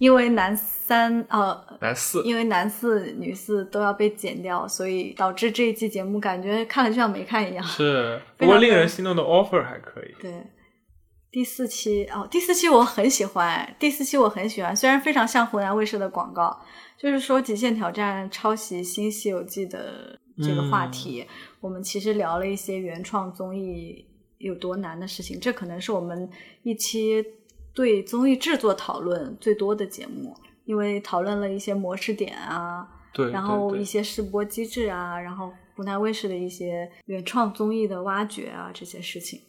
因为男三呃，男四，因为男四、女四都要被剪掉，所以导致这一期节目感觉看了就像没看一样。是，不过令人心动的 offer 还可以。对，第四期哦，第四期我很喜欢，第四期我很喜欢，虽然非常像湖南卫视的广告，就是说《极限挑战》抄袭《新西游记》的这个话题，我们其实聊了一些原创综艺有多难的事情，这可能是我们一期。对综艺制作讨论最多的节目，因为讨论了一些模式点啊，对，然后一些试播机制啊，然后湖南卫视的一些原创综艺的挖掘啊，这些事情，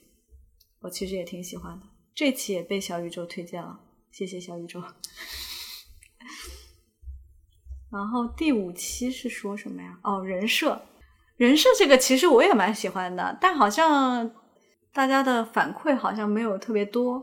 我其实也挺喜欢的。这期也被小宇宙推荐了，谢谢小宇宙。然后第五期是说什么呀？哦，人设，人设这个其实我也蛮喜欢的，但好像大家的反馈好像没有特别多。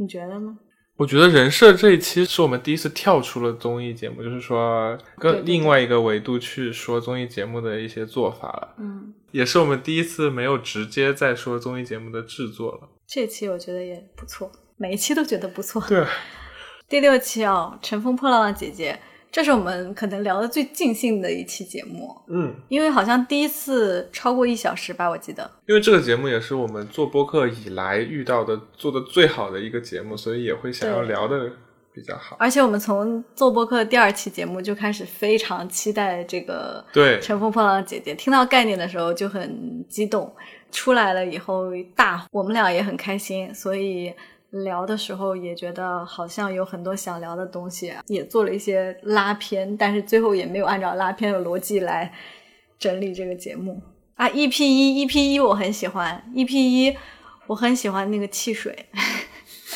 你觉得呢？我觉得人设这一期是我们第一次跳出了综艺节目，就是说跟另外一个维度去说综艺节目的一些做法了。嗯，也是我们第一次没有直接在说综艺节目的制作了。这期我觉得也不错，每一期都觉得不错。对，第六期哦，《乘风破浪的姐姐》。这是我们可能聊的最尽兴的一期节目，嗯，因为好像第一次超过一小时吧，我记得。因为这个节目也是我们做播客以来遇到的做的最好的一个节目，所以也会想要聊的比较好。而且我们从做播客第二期节目就开始非常期待这个对《乘风破浪的姐姐》，听到概念的时候就很激动，出来了以后大，我们俩也很开心，所以。聊的时候也觉得好像有很多想聊的东西，也做了一些拉片，但是最后也没有按照拉片的逻辑来整理这个节目啊。EP 一，EP 一我很喜欢，EP 一我很喜欢那个汽水，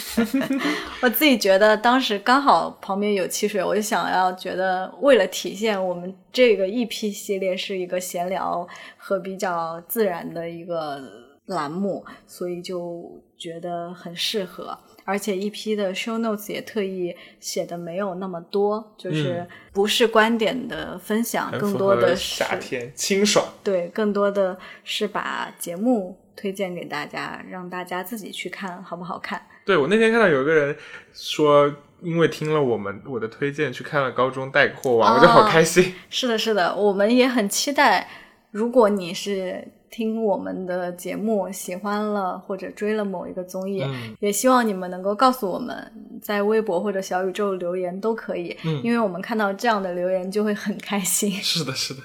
我自己觉得当时刚好旁边有汽水，我就想要觉得为了体现我们这个 EP 系列是一个闲聊和比较自然的一个栏目，所以就。觉得很适合，而且一批的 show notes 也特意写的没有那么多，就是不是观点的分享，更多的是夏天清爽。对，更多的是把节目推荐给大家，让大家自己去看好不好看。对我那天看到有一个人说，因为听了我们我的推荐去看了高中带货网，我就好开心。是的，是的，我们也很期待，如果你是。听我们的节目，喜欢了或者追了某一个综艺，也希望你们能够告诉我们，在微博或者小宇宙留言都可以，因为我们看到这样的留言就会很开心。是的，是的。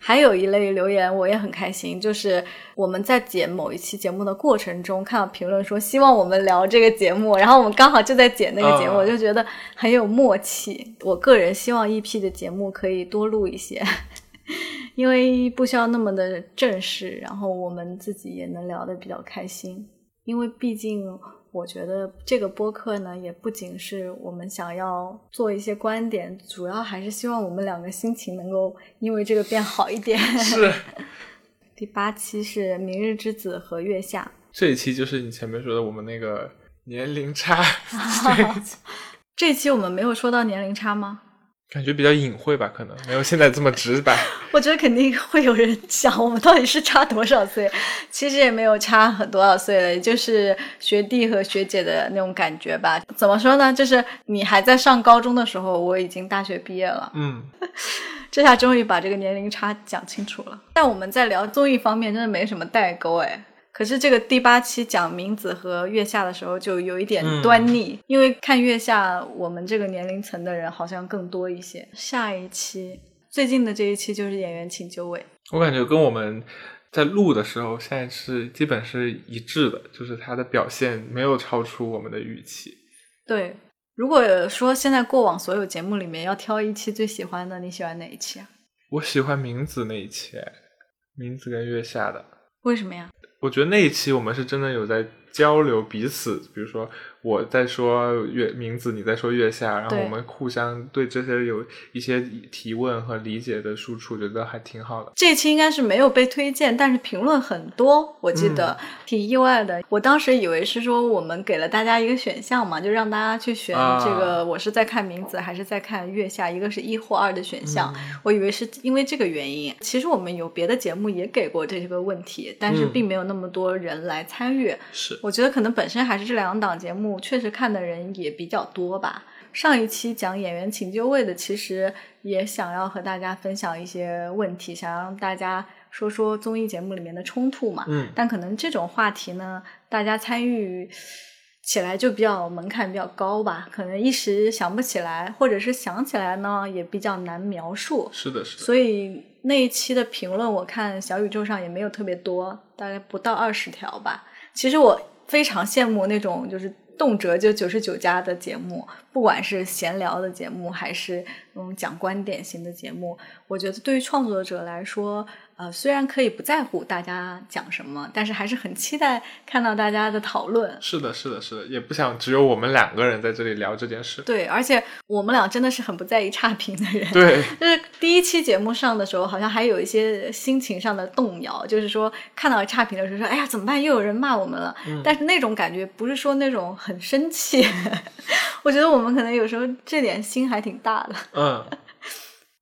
还有一类留言我也很开心，就是我们在剪某一期节目的过程中，看到评论说希望我们聊这个节目，然后我们刚好就在剪那个节目，我就觉得很有默契。我个人希望 EP 的节目可以多录一些。因为不需要那么的正式，然后我们自己也能聊得比较开心。因为毕竟，我觉得这个播客呢，也不仅是我们想要做一些观点，主要还是希望我们两个心情能够因为这个变好一点。是。第八期是《明日之子》和《月下》，这一期就是你前面说的我们那个年龄差。这一期 我们没有说到年龄差吗？感觉比较隐晦吧，可能没有现在这么直白。我觉得肯定会有人想，我们到底是差多少岁？其实也没有差很多少岁了，就是学弟和学姐的那种感觉吧。怎么说呢？就是你还在上高中的时候，我已经大学毕业了。嗯，这下终于把这个年龄差讲清楚了。但我们在聊综艺方面，真的没什么代沟哎。可是这个第八期讲明子和月下的时候，就有一点端倪，因为看月下，我们这个年龄层的人好像更多一些。下一期最近的这一期就是演员请就位，我感觉跟我们在录的时候，现在是基本是一致的，就是他的表现没有超出我们的预期。对，如果说现在过往所有节目里面要挑一期最喜欢的，你喜欢哪一期啊？我喜欢明子那一期，明子跟月下的。为什么呀？我觉得那一期我们是真的有在交流彼此，比如说我在说月名字，你在说月下，然后我们互相对这些有一些提问和理解的输出，觉得还挺好的。这期应该是没有被推荐，但是评论很多，我记得、嗯挺意外的。我当时以为是说我们给了大家一个选项嘛，就让大家去选啊这个，我是在看名字还是在看月下，一个是一或二的选项。嗯我以为是因为这个原因。其实我们有别的节目也给过这个问题，但是嗯并没有那么多人来参与。是，我觉得可能本身还是这两档节目确实看的人也比较多吧。上一期讲演员请就位的，其实也想要和大家分享一些问题，想让大家说说综艺节目里面的冲突嘛。嗯但可能这种话题呢，大家参与起来就比较门槛比较高吧，可能一时想不起来，或者是想起来呢也比较难描述。是的，是的。所以那一期的评论，我看小宇宙上也没有特别多，大概不到二十条吧。其实我非常羡慕那种就是动辄就九十九加的节目，不管是闲聊的节目，还是嗯讲观点型的节目，我觉得对于创作者来说，呃，虽然可以不在乎大家讲什么，但是还是很期待看到大家的讨论。是的，是的，是的，也不想只有我们两个人在这里聊这件事。对，而且我们俩真的是很不在意差评的人。对，就是第一期节目上的时候，好像还有一些心情上的动摇，就是说看到差评的时候说：“哎呀，怎么办？又有人骂我们了。但是那种感觉不是说那种很生气，我觉得我们可能有时候这点心还挺大的。嗯，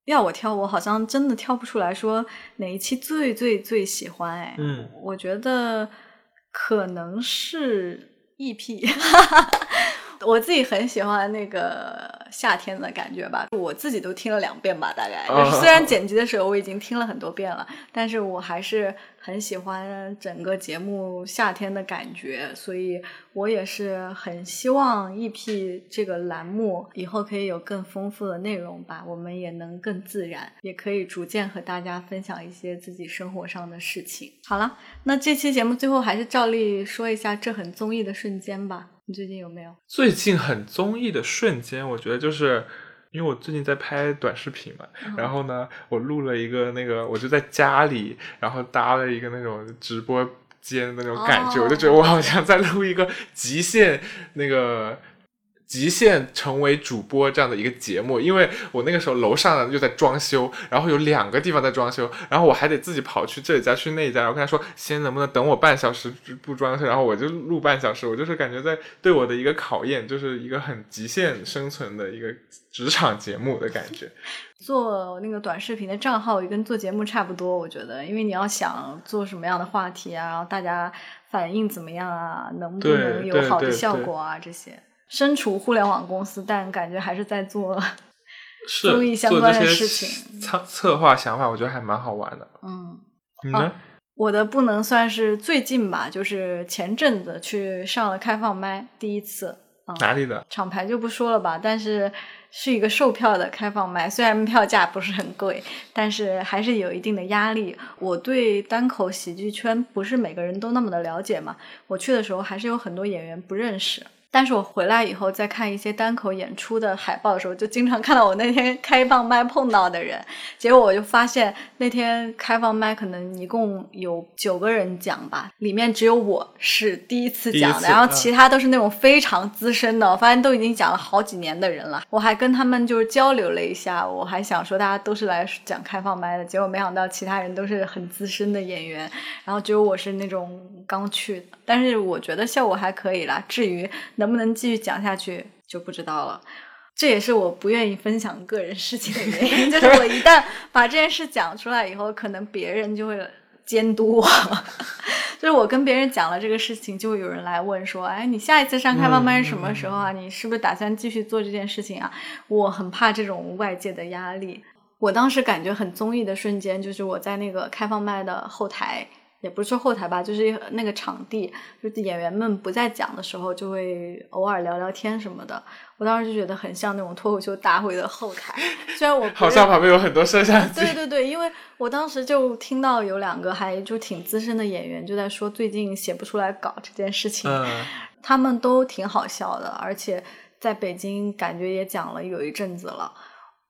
要我挑，我好像真的挑不出来说哪一期最最最喜欢。哎，嗯，我觉得可能是 EP，我自己很喜欢那个夏天的感觉吧，我自己都听了两遍吧，大概。哦就是虽然剪辑的时候我已经听了很多遍了，但是我还是很喜欢整个节目夏天的感觉，所以我也是很希望 EP 这个栏目以后可以有更丰富的内容吧，我们也能更自然，也可以逐渐和大家分享一些自己生活上的事情。好了，那这期节目最后还是照例说一下这很综艺的瞬间吧。你最近有没有？最近很综艺的瞬间，我觉得就是因为我最近在拍短视频嘛，然后呢，我录了一个那个，我就在家里，然后搭了一个那种直播间的那种感觉，哦我就觉得我好像在录一个极限那个。极限成为主播这样的一个节目，因为我那个时候楼上呢又在装修，然后有两个地方在装修，然后我还得自己跑去这家去那家，然后跟他说先能不能等我半小时不装修，然后我就录半小时，我就是感觉在对我的一个考验，就是一个很极限生存的一个职场节目的感觉。做那个短视频的账号也跟做节目差不多，我觉得，因为你要想做什么样的话题啊，然后大家反应怎么样啊，能不能有好的效果啊，这些。身处互联网公司，但感觉还是在做，综艺相关的事情策策划想法，我觉得还蛮好玩的。嗯。你呢？我的不能算是最近吧，就是前阵子去上了开放麦，第一次。啊、哪里的？厂牌就不说了吧，但是是一个售票的开放麦，虽然票价不是很贵，但是还是有一定的压力。我对单口喜剧圈不是每个人都那么的了解嘛，我去的时候还是有很多演员不认识。但是我回来以后，在看一些单口演出的海报的时候，就经常看到我那天开放麦碰到的人。结果我就发现，那天开放麦可能一共有九个人讲吧，里面只有我是第一次讲的，然后其他都是那种非常资深的，我发现都已经讲了好几年的人了。我还跟他们就是交流了一下，我还想说大家都是来讲开放麦的，结果没想到其他人都是很资深的演员，然后只有我是那种刚去的。但是我觉得效果还可以啦，至于能不能继续讲下去就不知道了。这也是我不愿意分享个人事情的原因，就是我一旦把这件事讲出来以后，可能别人就会监督我。就是我跟别人讲了这个事情，就会有人来问说：“哎，你下一次上开放麦是什么时候啊？你是不是打算继续做这件事情啊？”我很怕这种外界的压力。我当时感觉很综艺的瞬间，就是我在那个开放麦的后台。也不是说后台吧，就是那个场地，就是演员们不在讲的时候，就会偶尔聊聊天什么的。我当时就觉得很像那种脱口秀大会的后台，虽然我不好像旁边有很多摄像机。对对对，因为我当时就听到有两个还就挺资深的演员就在说最近写不出来稿这件事情，嗯，他们都挺好笑的，而且在北京感觉也讲了有一阵子了，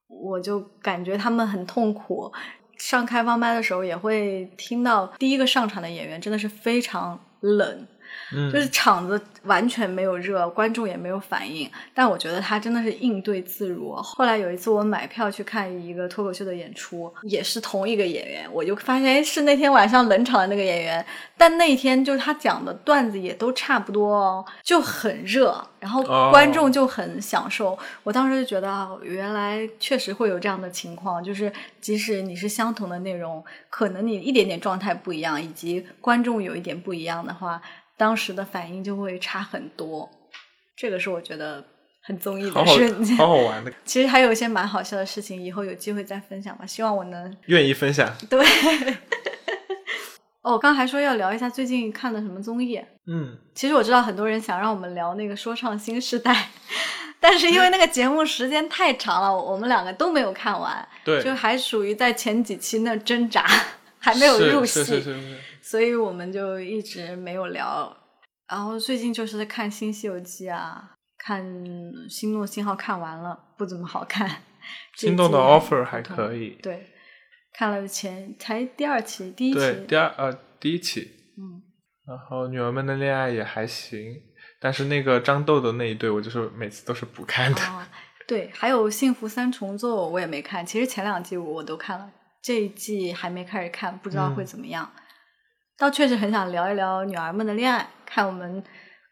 我就感觉他们很痛苦。上开放麦的时候，也会听到第一个上场的演员真的是非常冷，嗯，就是场子完全没有热，观众也没有反应，但我觉得他真的是应对自如。后来有一次我买票去看一个脱口秀的演出，也是同一个演员，我就发现哎是那天晚上冷场的那个演员，但那天就是他讲的段子也都差不多哦，就很热，然后观众就很享受。我当时就觉得啊，原来确实会有这样的情况，就是即使你是相同的内容，可能你一点点状态不一样，以及观众有一点不一样的话。当时的反应就会差很多，这个是我觉得很综艺的瞬间，好好玩的。其实还有一些蛮好笑的事情，以后有机会再分享吧。希望我能愿意分享。对。哦，刚还说要聊一下最近看的什么综艺。嗯。其实我知道很多人想让我们聊那个《说唱新时代》，但是因为那个节目时间太长了，我们两个都没有看完。对。就还属于在前几期那挣扎，还没有入戏。是是是是。所以我们就一直没有聊，然后最近就是在看《新西游记》啊，看《心动信号》看完了，不怎么好看。心动的 offer 还可以。对，看了前才第二期，第一期。对，第二呃第一期。嗯。然后女儿们的恋爱也还行，但是那个张豆豆那一对，我就是每次都是不看的。对，还有《幸福三重奏》我也没看，其实前两季我都看了，这一季还没开始看，不知道会怎么样。倒确实很想聊一聊女儿们的恋爱，看我们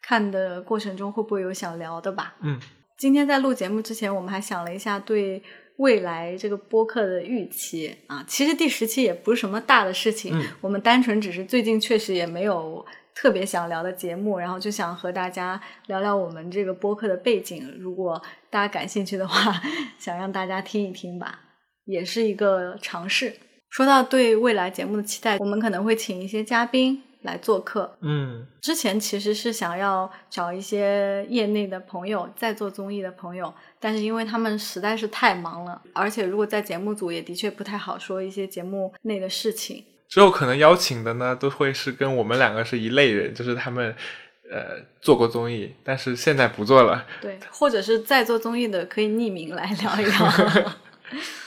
看的过程中会不会有想聊的吧。嗯，今天在录节目之前，我们还想了一下对未来这个播客的预期啊。其实第十期也不是什么大的事情，我们单纯只是最近确实也没有特别想聊的节目，然后就想和大家聊聊我们这个播客的背景。如果大家感兴趣的话，想让大家听一听吧，也是一个尝试。说到对未来节目的期待，我们可能会请一些嘉宾来做客。嗯，之前其实是想要找一些业内的朋友，在做综艺的朋友，但是因为他们实在是太忙了，而且如果在节目组也的确不太好说一些节目内的事情。之后可能邀请的呢，都会是跟我们两个是一类人，就是他们呃做过综艺，但是现在不做了。对，或者是在做综艺的可以匿名来聊一聊。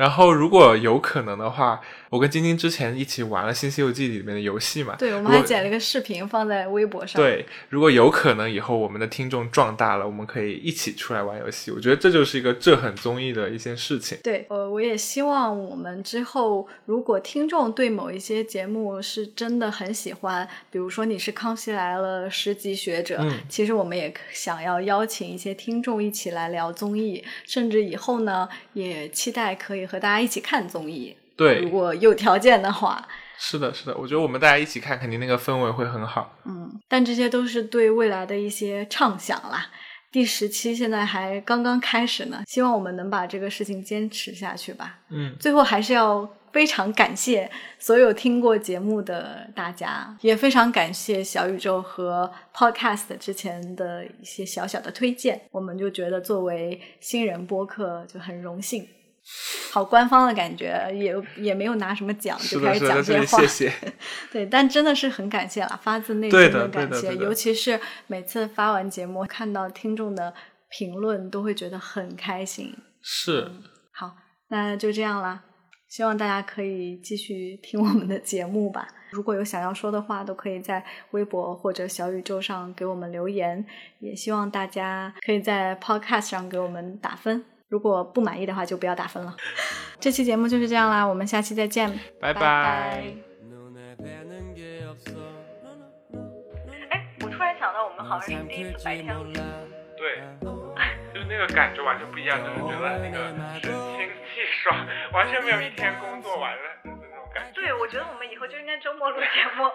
对。然后，如果有可能的话，我跟晶晶之前一起玩了《新西游记》里面的游戏嘛？对，我们还剪了一个视频放在微博上。对，如果有可能以后我们的听众壮大了，我们可以一起出来玩游戏。我觉得这就是一个这很综艺的一件事情。对，呃，我也希望我们之后，如果听众对某一些节目是真的很喜欢，比如说你是《康熙来了》十级学者，嗯，其实我们也想要邀请一些听众一起来聊综艺，甚至以后呢，也期待可以。和大家一起看综艺，对，如果有条件的话，是的，是的，我觉得我们大家一起看，肯定那个氛围会很好。嗯，但这些都是对未来的一些畅想啦。第十期现在还刚刚开始呢，希望我们能把这个事情坚持下去吧。嗯，最后还是要非常感谢所有听过节目的大家，也非常感谢小宇宙和 Podcast 之前的一些小小的推荐，我们就觉得作为新人播客就很荣幸。好官方的感觉，也也没有拿什么奖就开始讲这些话。谢谢。对，但真的是很感谢了，发自内心的感谢。尤其是每次发完节目，看到听众的评论，都会觉得很开心。是。好，那就这样啦。希望大家可以继续听我们的节目吧。如果有想要说的话，都可以在微博或者小宇宙上给我们留言。也希望大家可以在 Podcast 上给我们打分。如果不满意的话，就不要打分了。这期节目就是这样啦，我们下期再见，拜拜。哎，我突然想到，我们好像是第一次白天。对，就是那个感觉完全不一样，就是觉得那个神清气爽，完全没有一天工作完了的那种感觉。对，我觉得我们以后就应该周末录节目。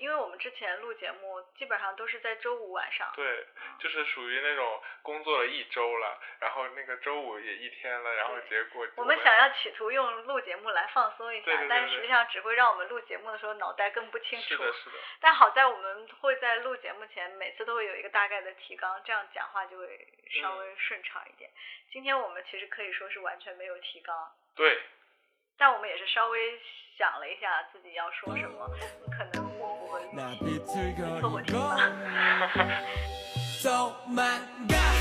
因为我们之前录节目基本上都是在周五晚上，对，就是属于那种工作了一周了，然后那个周五也一天了，然后结果我们想要企图用录节目来放松一下，但是实际上只会让我们录节目的时候脑袋更不清楚。是的，是的。但好在我们会在录节目前每次都会有一个大概的提纲，这样讲话就会稍微顺畅一点。今天我们其实可以说是完全没有提纲。对。但我们也是稍微想了一下自己要说什么，可能我期凑合听吧。走，My God。